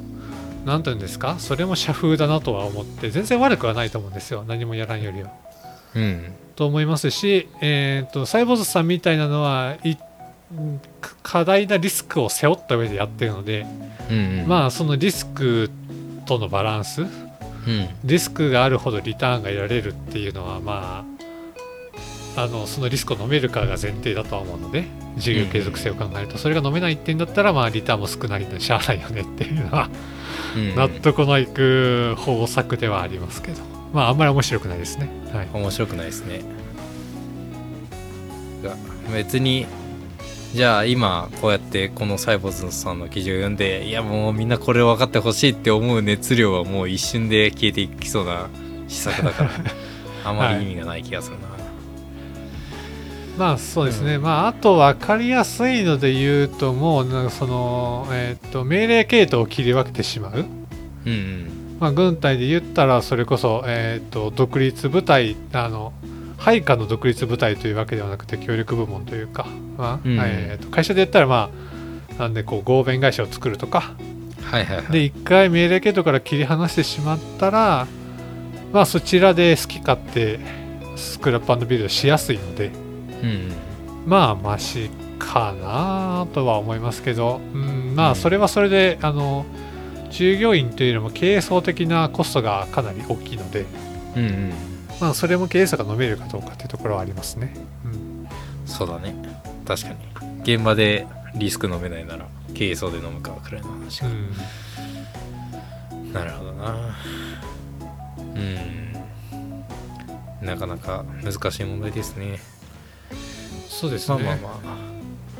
B: 何て言うんですか？それも社風だなとは思って全然悪くはないと思うんですよ。何もやらんよりは。
A: うん。
B: と思いますし、えー、とサイボーズさんみたいなのは過大なリスクを背負った上でやってるので、
A: うんうん。
B: まあそのリスクとのバランス
A: うん。
B: リスクがあるほどリターンが得られるっていうのはまああのそのリスクを飲めるかが前提だとは思うので事業継続性を考えるとそれが飲めないっていうんだったらまあリターンも少ないのでしゃあないよねっていうのは
A: うん
B: 納得のいく方策ではありますけど。まああんまり面白くないですね。はい。
A: 面白くないですね。が別にじゃあ今こうやってこのサイボーズさんの記事を読んでいやもうみんなこれ分かってほしいって思う熱量はもう一瞬で消えていきそうな施策だから あまり意味がない気がするな、
B: まあそうですね、
A: うん。
B: まああと分かりやすいので言うともうなんかその、えー、と命令系統を切り分けてしまう、
A: うんうん。
B: まあ、軍隊で言ったらそれこそ、えー、と独立部隊あの配下の独立部隊というわけではなくて協力部門というか、まあ
A: うん。
B: えーと会社で言ったらまあなんでこう合弁会社を作るとか。
A: はいはいはい。
B: で一回命令系統から切り離してしまったらまあそちらで好き勝手スクラップビルドしやすいので
A: うん。うん
B: まあマシかなとは思いますけど、うん、ま
A: うん。
B: あそれはそれで、あの従業員というよりも経営層的なコストがかなり大きいので、
A: うんうん。
B: まあ、それも経営層が飲めるかどうかっていうところはありますね。うん。
A: そうだね。確かに。現場でリスク飲めないなら経営層で飲むかくらいの話か、
B: うん。
A: なるほどな。うん。なかなか難しい問題ですね
B: そうですね。
A: まあまあま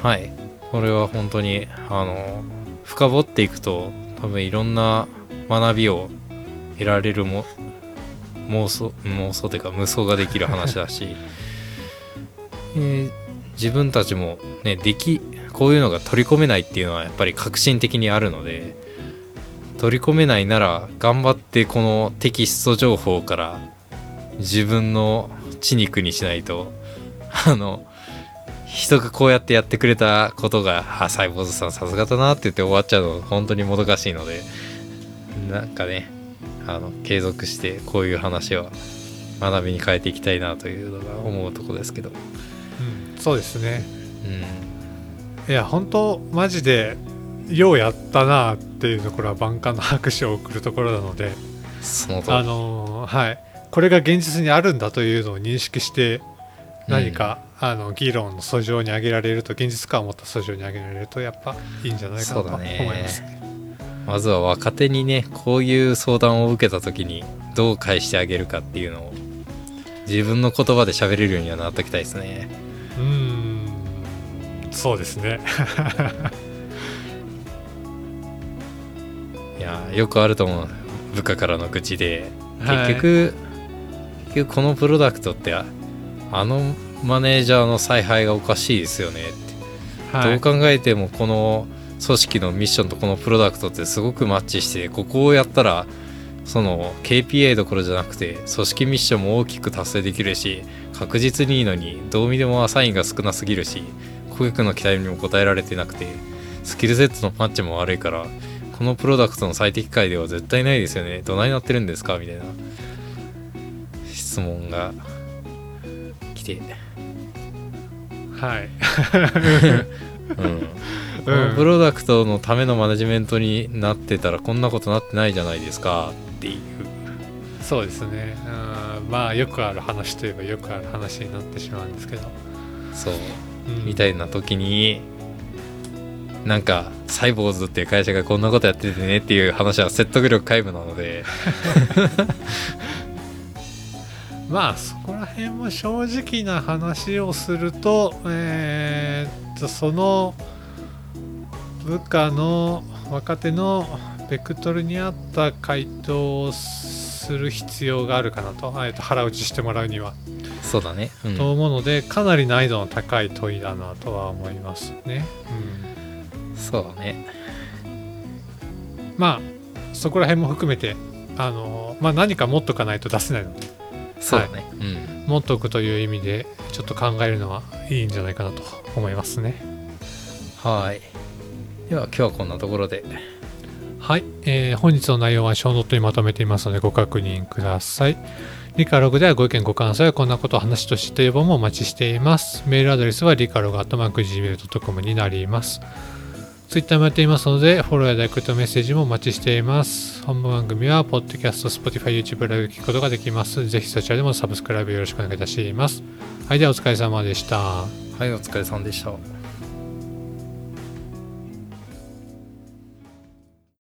A: あ。はい。これは本当にあの深掘っていくと多分いろんな学びを得られるも妄想妄想というか無双ができる話だし、えー自分たちもねできこういうのが取り込めないっていうのはやっぱり革新的にあるので取り込めないなら頑張ってこのテキスト情報から自分の血肉にしないとあの人がこうやってやってくれたことが「あサイボーズさんさすがだな」って言って終わっちゃうの本当にもどかしいのでなんかねあの継続してこういう話は学びに変えていきたいなというのが思うとこですけど。
B: うん、そうですね。
A: うん。
B: いや本当マジでようやったなっていうところは万感の拍手を送るところなので
A: そのと
B: あのーはい。これが現実にあるんだというのを認識して何か、あの議論の訴状に挙げられると現実感を持った訴状に挙げられるとやっぱいいんじゃないかなと思いますね。
A: まずは若手にねこういう相談を受けた時にどう返してあげるかっていうのを自分の言葉で喋れるようにはなっておきたいですね
B: うーんそうですね。
A: いやよくあると思う部下からの愚痴で
B: はい
A: 結局、結局このプロダクトってああのマネージャーの采配がおかしいですよねって、
B: はい。
A: どう考えてもこの組織のミッションとこのプロダクトってすごくマッチしてここをやったらその KPA どころじゃなくて組織ミッションも大きく達成できるし確実にいいのにどう見でもアサインが少なすぎるし顧客の期待にも応えられてなくてスキルセットのマッチも悪いからこのプロダクトの最適解では絶対ないですよね。どないなってるんですか？みたいな質問が来て、
B: はい。
A: うん、このプロダクトのためのマネジメントになってたらこんなことなってないじゃないですか。っていう。
B: そうですね。うんまあよくある話といえばよくある話になってしまうんですけど。
A: そう。
B: うん。
A: みたいな時になんかサイボーズっていう会社がこんなことやっててねっていう話は説得力皆無なので
B: まあそこら辺も正直な話をするとえーっとその部下の若手のベクトルに合った回答をする必要があるかなと,、えーっと腹打ちしてもらうには、
A: そうだね、うん。
B: と思うのでかなり難易度の高い問いだなとは思いますね。
A: そうだね。
B: うん、まあそこら辺も含めてあの、まあ、何か持っとかないと出せないので
A: そうだね、うん。
B: 持っとくという意味でちょっと考えるのはいいんじゃないかなと思いますね。
A: はい。では今日はこんなところで。
B: はい、えー本日の内容はショーノートにまとめていますのでご確認ください。リカログではご意見ご感想やこんなことを話として要望もお待ちしています。メールアドレスはリカログアットマーク Gmail.com になりますツイッターもやっていますので、フォローやダイレクトメッセージもお待ちしています。本番組は、ポッドキャスト、Spotify、YouTube ライブ聞くことができます。ぜひそちらでもサブスクライブよろしくお願いいたします。はい、ではお疲れ様でした。
A: はいお疲れ様でした